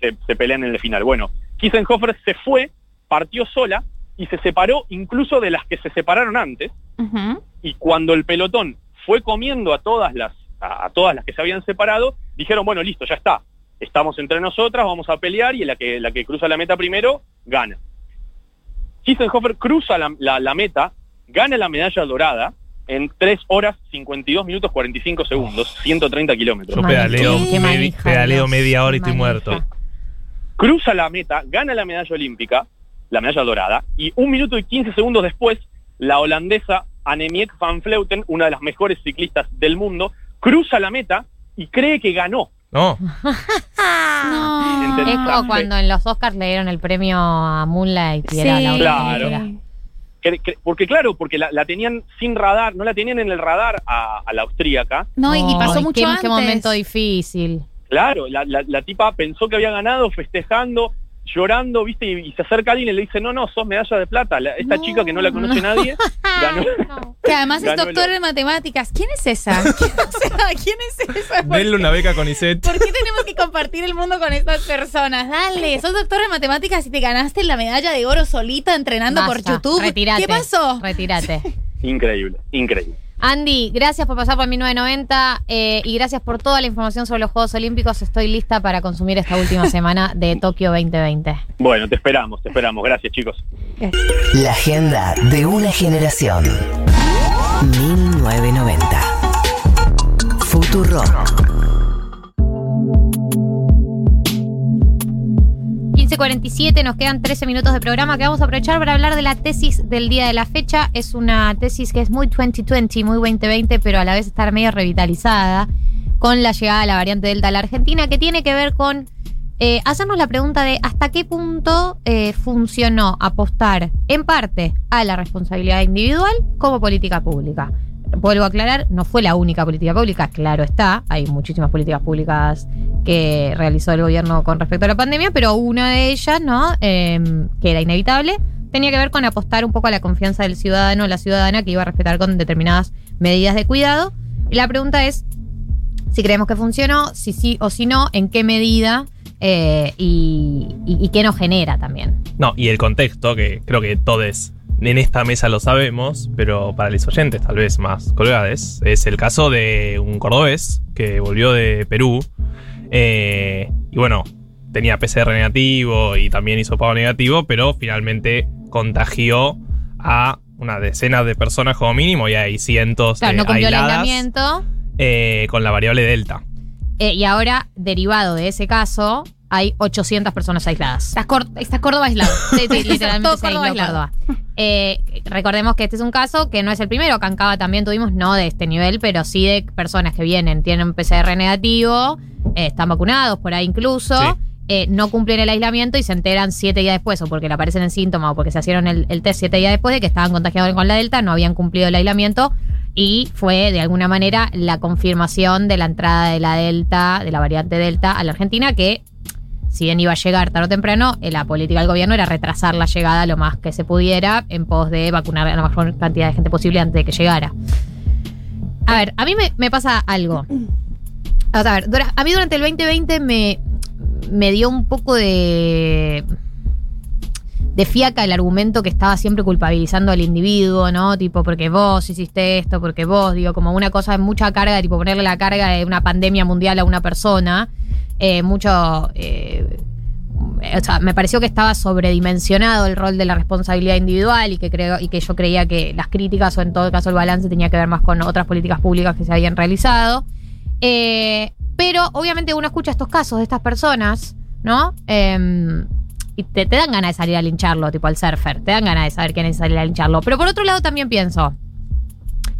se, se pelean en el final. Bueno, Kissenhofer se fue, partió sola y se separó incluso de las que se separaron antes. Y cuando el pelotón fue comiendo a todas las a, a todas las que se habían separado, dijeron, bueno, listo, ya está. Estamos entre nosotras, vamos a pelear y la que la que cruza la meta primero gana. Kissenhofer cruza la, la- la meta, gana la medalla dorada en 3 horas 52 minutos 45 segundos, 130 kilómetros. Yo pedaleo, pedaleo media hora y estoy muerto. cruza la meta, gana la medalla olímpica, la medalla dorada, y un minuto y 15 segundos después, la holandesa Annemiek van Vleuten, una de las mejores ciclistas del mundo, cruza la meta y cree que ganó. No. Es como cuando en los Oscars le dieron el premio a Moonlight y era Sí. la otra Claro. porque claro, porque la, la tenían sin radar, no la tenían en el radar a, a la austríaca. No, y, y pasó Ay, mucho qué, antes. qué momento difícil. Claro, la, la- la tipa pensó que había ganado, festejando, llorando, ¿viste? Y, y se acerca alguien y le dice, no, no, sos medalla de plata. La- esta No, chica que no la conoce no. nadie, ganó. Que además es Ganó el doctor oro. en matemáticas. ¿Quién es esa? ¿Quién, o sea, ¿quién es esa? ¿Por denle una beca con Iset. ¿Por qué tenemos que compartir el mundo con estas personas? Dale, sos doctor en matemáticas y te ganaste la medalla de oro solita entrenando por YouTube. Retirate. ¿Qué pasó? Retírate. Increíble, increíble. Andy, gracias por pasar por 1990 eh, y gracias por toda la información sobre los Juegos Olímpicos. Estoy lista para consumir esta última semana de Tokio 2020. Bueno, te esperamos, te esperamos. Gracias, chicos. La agenda de una generación. 1990. Futuro. 15.47, nos quedan 13 minutos de programa que vamos a aprovechar para hablar de la tesis del día de la fecha. Es una tesis que es muy 2020, muy 2020, pero a la vez está medio revitalizada con la llegada de la variante Delta a la Argentina, que tiene que ver con eh, hacernos la pregunta de hasta qué punto eh, funcionó apostar en parte a la responsabilidad individual como política pública. Vuelvo a aclarar, no fue la única política pública, claro está, hay muchísimas políticas públicas que realizó el gobierno con respecto a la pandemia, pero una de ellas, ¿no? Eh, que era inevitable, tenía que ver con apostar un poco a la confianza del ciudadano o la ciudadana que iba a respetar con determinadas medidas de cuidado. Y la pregunta es si creemos que funcionó, si sí o si no, en qué medida eh, y, qué nos genera también. No, y el contexto, que creo que todos en esta mesa lo sabemos, pero para los oyentes tal vez más colgades, es el caso de un cordobés que volvió de Perú. eh, y bueno, tenía PCR negativo y también hizo pago negativo, pero finalmente contagió a una decena de personas como mínimo y hay cientos Claro, de no cumplió el aisladas, aislamiento. eh, con la variable Delta. eh, y ahora, derivado de ese caso, hay 800 personas aisladas. Está, Cor- está Córdoba aislado. Sí, sí, literalmente Todo se aisló Córdoba aislado. Córdoba. Eh, recordemos que este es un caso que no es el primero. Cava también tuvimos, no de este nivel, pero sí de personas que vienen, tienen PCR negativo, eh, están vacunados por ahí incluso. Sí. eh, no cumplen el aislamiento y se enteran siete días después, o porque le aparecen en síntomas, o porque se hicieron el, el test siete días después de que estaban contagiados con la Delta, no habían cumplido el aislamiento, y fue de alguna manera la confirmación de la entrada de la Delta, de la variante Delta a la Argentina, que si bien iba a llegar tarde o temprano, eh, la política del gobierno era retrasar la llegada lo más que se pudiera en pos de vacunar a la mayor cantidad de gente posible antes de que llegara. A ver, a mí me, me pasa algo. A ver, a mí durante el 2020 me, me dio un poco de de fiaca el argumento que estaba siempre culpabilizando al individuo, ¿no? Tipo, porque vos hiciste esto, porque vos, digo, como una cosa de mucha carga, tipo ponerle la carga de una pandemia mundial a una persona. Eh, mucho. eh, o sea, me pareció que estaba sobredimensionado el rol de la responsabilidad individual y que creo y que yo creía que las críticas o en todo caso el balance tenía que ver más con otras políticas públicas que se habían realizado. Eh, pero obviamente uno escucha estos casos de estas personas, ¿no? Y te, te dan ganas de salir a lincharlo, tipo al surfer. Te dan ganas de saber quién es salir a lincharlo. Pero por otro lado también pienso,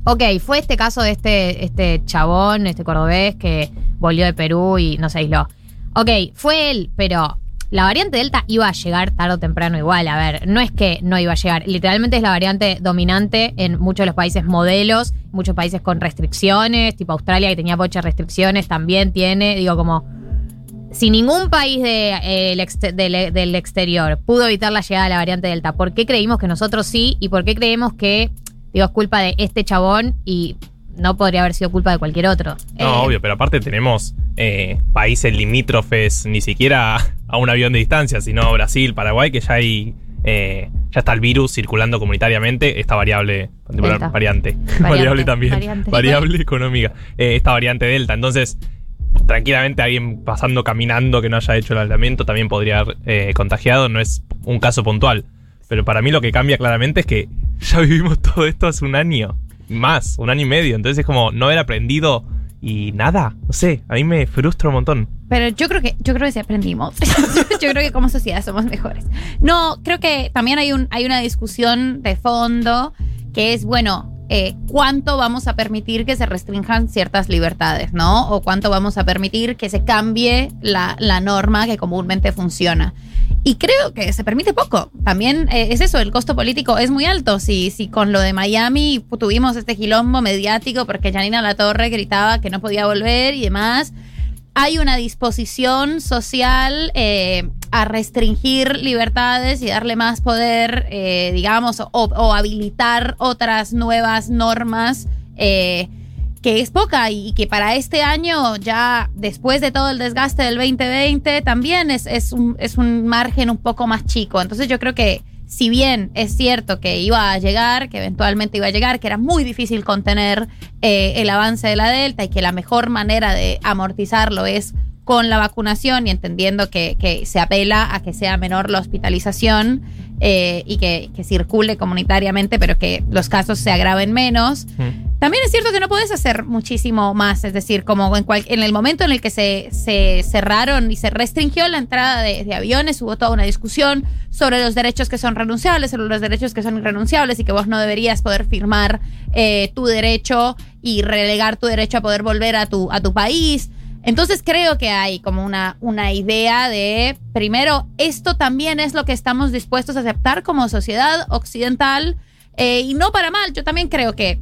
ok, fue este caso de este, este chabón, este cordobés que volvió de Perú y no se aisló. Ok, fue él, pero la variante Delta iba a llegar tarde o temprano igual. A ver, no es que no iba a llegar. Literalmente es la variante dominante en muchos de los países modelos, muchos países con restricciones, tipo Australia que tenía muchas restricciones, también tiene, digo, como si ningún país de, eh, el del, del exterior pudo evitar la llegada de la variante Delta, ¿por qué creímos que nosotros sí? ¿Y por qué creemos que, digo, es culpa de este chabón y no podría haber sido culpa de cualquier otro? No, Eh, obvio, pero aparte tenemos eh, países limítrofes, ni siquiera a un avión de distancia, sino Brasil, Paraguay, que ya hay. eh, ya está el virus circulando comunitariamente, esta variable, particular- variante, Variante, variable también, variante. variable económica, eh, esta variante Delta. Entonces, tranquilamente alguien pasando caminando que no haya hecho el aislamiento también podría haber eh, contagiado, no es un caso puntual. Pero para mí lo que cambia claramente es que ya vivimos todo esto hace un año, más, un año y medio. Entonces es como no haber aprendido y nada, no sé, a mí me frustra un montón. Pero yo creo que, yo creo que sí aprendimos. yo creo que como sociedad somos mejores. No, creo que también hay un, hay una discusión de fondo que es, bueno, eh, cuánto vamos a permitir que se restrinjan ciertas libertades, ¿no? O cuánto vamos a permitir que se cambie la, la norma que comúnmente funciona. Y creo que se permite poco. También eh, es eso, el costo político es muy alto. Si, si con lo de Miami tuvimos este quilombo mediático porque Janina La Torre gritaba que no podía volver y demás, hay una disposición social eh, a restringir libertades y darle más poder, eh, digamos, o, habilitar otras nuevas normas. eh, que es poca y que para este año, ya después de todo el desgaste del 2020, también es, es, un, es un margen un poco más chico. Entonces yo creo que si bien es cierto que iba a llegar, que eventualmente iba a llegar, que era muy difícil contener eh, el avance de la Delta y que la mejor manera de amortizarlo es con la vacunación y entendiendo que, que se apela a que sea menor la hospitalización eh, y que, que circule comunitariamente, pero que los casos se agraven menos. También es cierto que no puedes hacer muchísimo más, es decir, como en, cual- en el momento en el que se, se cerraron y se restringió la entrada de, de aviones, hubo toda una discusión sobre los derechos que son renunciables, sobre los derechos que son irrenunciables y que vos no deberías poder firmar eh, tu derecho y relegar tu derecho a poder volver a tu, a tu país. Entonces creo que hay como una, una idea de, primero, esto también es lo que estamos dispuestos a aceptar como sociedad occidental eh, y no para mal. Yo también creo que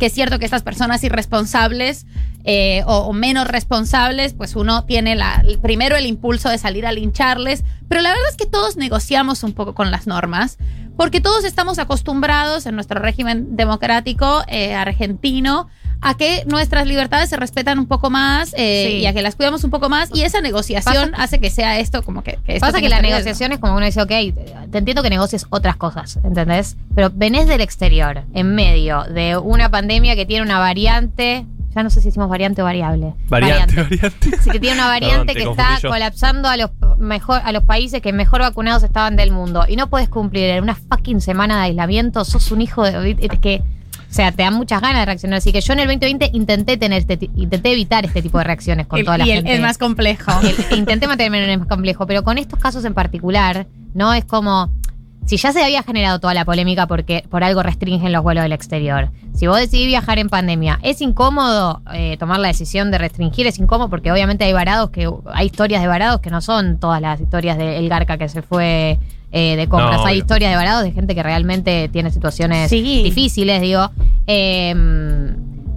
que es cierto que estas personas irresponsables eh, o, menos responsables, pues uno tiene la, primero el impulso de salir a lincharles, pero la verdad es que todos negociamos un poco con las normas, porque todos estamos acostumbrados en nuestro régimen democrático eh, argentino a que nuestras libertades se respetan un poco más eh, Sí. y a que las cuidamos un poco más. Y esa negociación Pasa- hace que sea esto como que. que esto Pasa que la negociación es como uno dice, ok, te entiendo que negocies otras cosas, ¿entendés? Pero venés del exterior, en medio de una pandemia que tiene una variante, ya no sé si decimos variante o variable. Variante, variante. Sí, que tiene una variante Perdón, que está yo. colapsando a los mejor a los países que mejor vacunados estaban del mundo y no puedes cumplir en una fucking semana de aislamiento, sos un hijo de es que o sea, te dan muchas ganas de reaccionar. Así que yo en el 2020 intenté tener este, intenté evitar este tipo de reacciones con El- toda la y el- gente. el más complejo. El- intenté mantenerme en el más complejo, pero con estos casos en particular, no es como si ya se había generado toda la polémica porque por algo restringen los vuelos del exterior. Si vos decidís viajar en pandemia, es incómodo eh, tomar la decisión de restringir, es incómodo porque obviamente hay varados que hay historias de varados que no son todas las historias de El Garca que se fue eh, de compras. No, hay obvio. historias de varados de gente que realmente tiene situaciones Sí. difíciles, digo. Eh,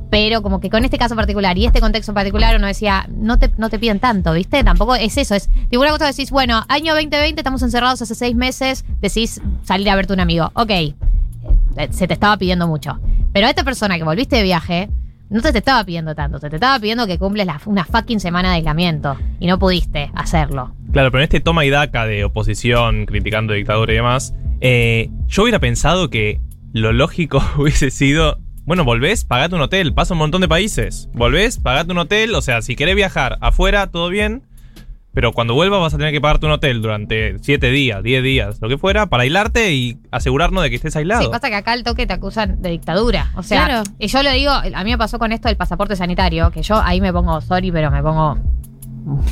pero como que con este caso particular y este contexto en particular uno decía, no te, no te piden tanto, ¿viste? Tampoco es eso, es tipo una cosa que decís, bueno, año 2020, estamos encerrados hace seis meses, decís salir a verte un amigo. Ok, eh, se te estaba pidiendo mucho. Pero a esta persona que volviste de viaje, no te, te estaba pidiendo tanto, te, te estaba pidiendo que cumples la- una fucking semana de aislamiento y no pudiste hacerlo. Claro, pero en este toma y daca de oposición, criticando dictadura y demás, eh, yo hubiera pensado que lo lógico hubiese sido, bueno, volvés, pagate un hotel, pasa un montón de países, volvés, pagate un hotel, o sea, si querés viajar afuera, todo bien, pero cuando vuelvas vas a tener que pagarte un hotel durante 7 días, 10 días, lo que fuera, para aislarte y asegurarnos de que estés aislado. Sí, pasa que acá al toque te acusan de dictadura. O sea, Claro. y yo lo digo, a mí me pasó con esto del pasaporte sanitario, que yo ahí me pongo sorry, pero me pongo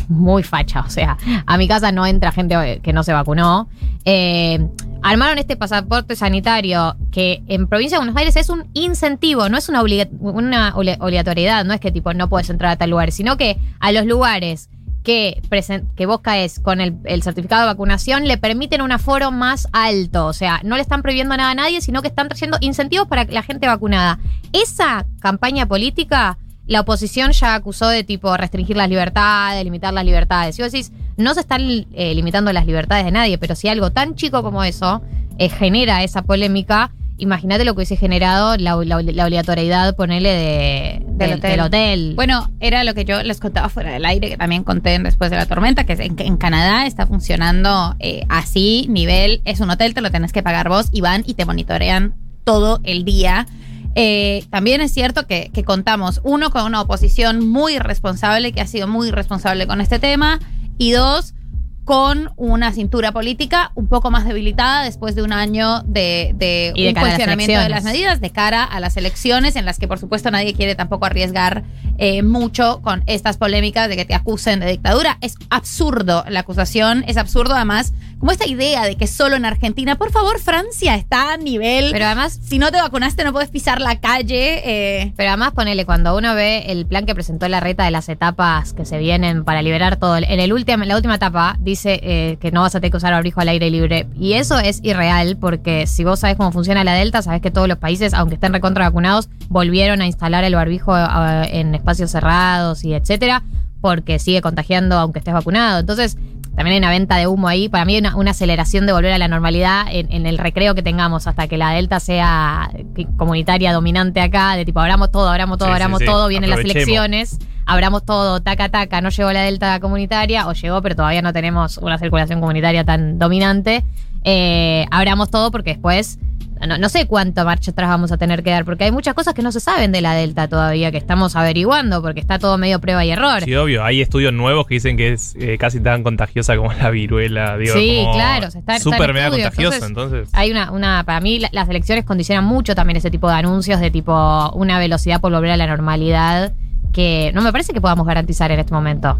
muy facha. O sea, a mi casa no entra gente que no se vacunó. Eh, armaron este pasaporte sanitario que en provincia de Buenos Aires es un incentivo, no es una, obliga- una obli- obligatoriedad, no es que tipo no puedes entrar a tal lugar, sino que a los lugares que, que vos caes con el, el certificado de vacunación le permiten un aforo más alto. O sea, no le están prohibiendo nada a nadie, sino que están trayendo incentivos para la gente vacunada. Esa campaña política, la oposición ya acusó de tipo restringir las libertades, limitar las libertades. Y vos decís, no se están eh, limitando las libertades de nadie, pero si algo tan chico como eso eh, genera esa polémica, imagínate lo que hubiese generado la, la- la obligatoriedad, ponele, de, del, del hotel. Bueno, era lo que yo les contaba fuera del aire, que también conté después de la tormenta, que en, en Canadá está funcionando eh, así, nivel, es un hotel, te lo tenés que pagar vos y van y te monitorean todo el día. Eh, también es cierto que, que contamos, uno, con una oposición muy responsable, que ha sido muy responsable con este tema, y dos, con una cintura política un poco más debilitada después de un año de, de Y de un las cuestionamiento de las medidas de cara a las elecciones en las que por supuesto nadie quiere tampoco arriesgar eh, mucho con estas polémicas de que te acusen de dictadura. Es absurdo la acusación, es absurdo además como esta idea de que solo en Argentina, por favor Francia está a nivel... Pero además... Si no te vacunaste no puedes pisar la calle. eh, Pero además ponele, cuando uno ve el plan que presentó la reta de las etapas que se vienen para liberar todo, en el último, la última etapa dice eh, que no vas a tener que usar abrigo al aire libre. Y eso es irreal porque si vos sabés cómo funciona la Delta, sabés que todos los países, aunque estén recontra vacunados, volvieron a instalar el barbijo ah, en espacios cerrados y etcétera, porque sigue contagiando aunque estés vacunado. Entonces, también hay una venta de humo ahí. Para mí hay una, una aceleración de volver a la normalidad en, en el recreo que tengamos hasta que la Delta sea que- comunitaria dominante acá, de tipo abramos todo, abramos todo, Sí, abramos sí. todo, vienen las elecciones, abramos todo, taca, taca, no llegó la Delta comunitaria, o llegó, pero todavía no tenemos una circulación comunitaria tan dominante. Eh, abramos todo porque después no, no sé cuánto marcha atrás vamos a tener que dar, porque hay muchas cosas que no se saben de la Delta todavía, que estamos averiguando, porque está todo medio prueba y error. Sí, obvio. Hay estudios nuevos que dicen que es eh, casi tan contagiosa como la viruela. Digo, Sí, como claro, se está- Súper mega contagiosa, entonces- entonces. Hay una, una, para mí la- las elecciones condicionan mucho también ese tipo de anuncios de tipo una velocidad por volver a la normalidad que no me parece que podamos garantizar en este momento.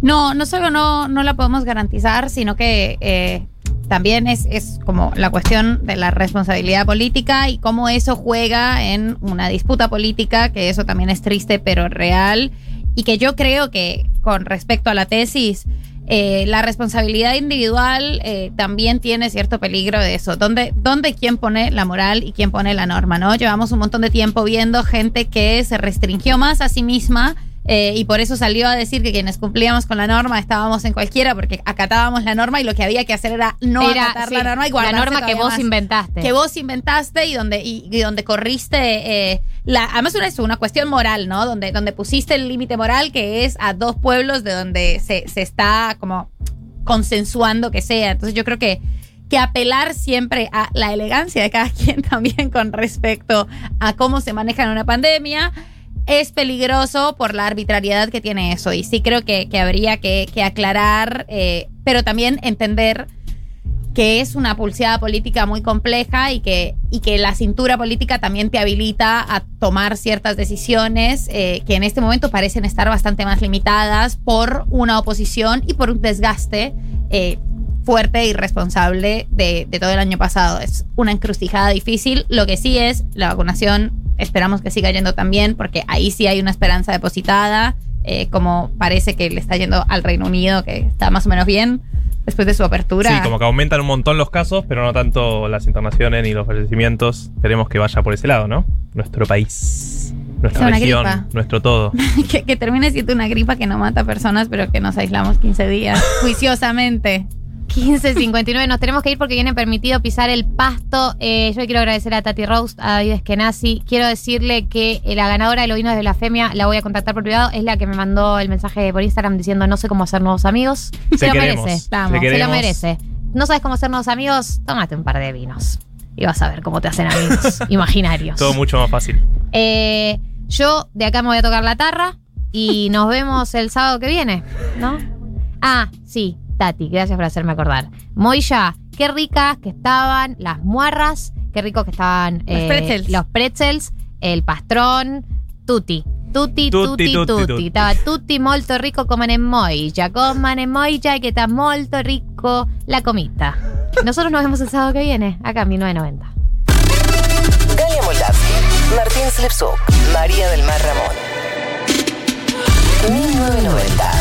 No, no solo no, no la podemos garantizar, sino que eh, también es, es como la cuestión de la responsabilidad política y cómo eso juega en una disputa política, que eso también es triste pero real, y que yo creo que con respecto a la tesis, eh, la responsabilidad individual eh, también tiene cierto peligro de eso. ¿Dónde, ¿Dónde quién pone la moral y quién pone la norma? ¿no? Llevamos un montón de tiempo viendo gente que se restringió más a sí misma eh, y por eso salió a decir que quienes cumplíamos con la norma estábamos en cualquiera porque acatábamos la norma y lo que había que hacer era no Era, acatar sí, la norma y la guardarse norma que vos más. inventaste. Que vos inventaste y donde, y, y donde corriste. eh, la, además, una, es una cuestión moral, ¿no? Donde, donde pusiste el límite moral que es a dos pueblos de donde se, se está como consensuando que sea. Entonces, yo creo que que apelar siempre a la elegancia de cada quien también con respecto a cómo se maneja en una pandemia es peligroso por la arbitrariedad que tiene eso. Y sí creo que, que habría que, que aclarar, eh, pero también entender que es una pulseada política muy compleja y que, y que la cintura política también te habilita a tomar ciertas decisiones eh, que en este momento parecen estar bastante más limitadas por una oposición y por un desgaste eh, fuerte y responsable de, de todo el año pasado. Es una encrucijada difícil. Lo que sí es la vacunación, esperamos que siga yendo también, porque ahí sí hay una esperanza depositada, eh, como parece que le está yendo al Reino Unido, que está más o menos bien después de su apertura. Sí, como que aumentan un montón los casos, pero no tanto las internaciones ni los fallecimientos. Esperemos que vaya por ese lado, ¿no? Nuestro país, nuestra región, gripa. nuestro todo. que, que termine siendo una gripa que no mata personas, pero que nos aislamos 15 días juiciosamente. 15.59, nos tenemos que ir porque viene permitido pisar el pasto. Eh, yo quiero agradecer a Tati Roast, a David Eskenazi. Quiero decirle que eh, la ganadora de los vinos de blasfemia la voy a contactar por privado. Es la que me mandó el mensaje por Instagram diciendo no sé cómo hacer nuevos amigos. Te Se lo queremos, merece. Vamos, se lo merece. No sabes cómo hacer nuevos amigos, tómate un par de vinos. Y vas a ver cómo te hacen amigos imaginarios. Todo mucho más fácil. Eh, yo de acá me voy a tocar la tarra y nos vemos el sábado que viene, ¿no? Ah, sí, Tati, gracias por hacerme acordar. Moya, qué ricas que estaban las muarras, qué ricos que estaban los, eh, pretzels. los pretzels, el pastrón, tutti. Tutti, tutti, tutti. Estaba tutti molto rico coman en Moya. Coman en Moya que está molto rico la comita. Nosotros nos vemos el sábado que viene, acá en 1990. Galia Moldavsky, Martín Slepsuk, María del Mar Ramón. 1990.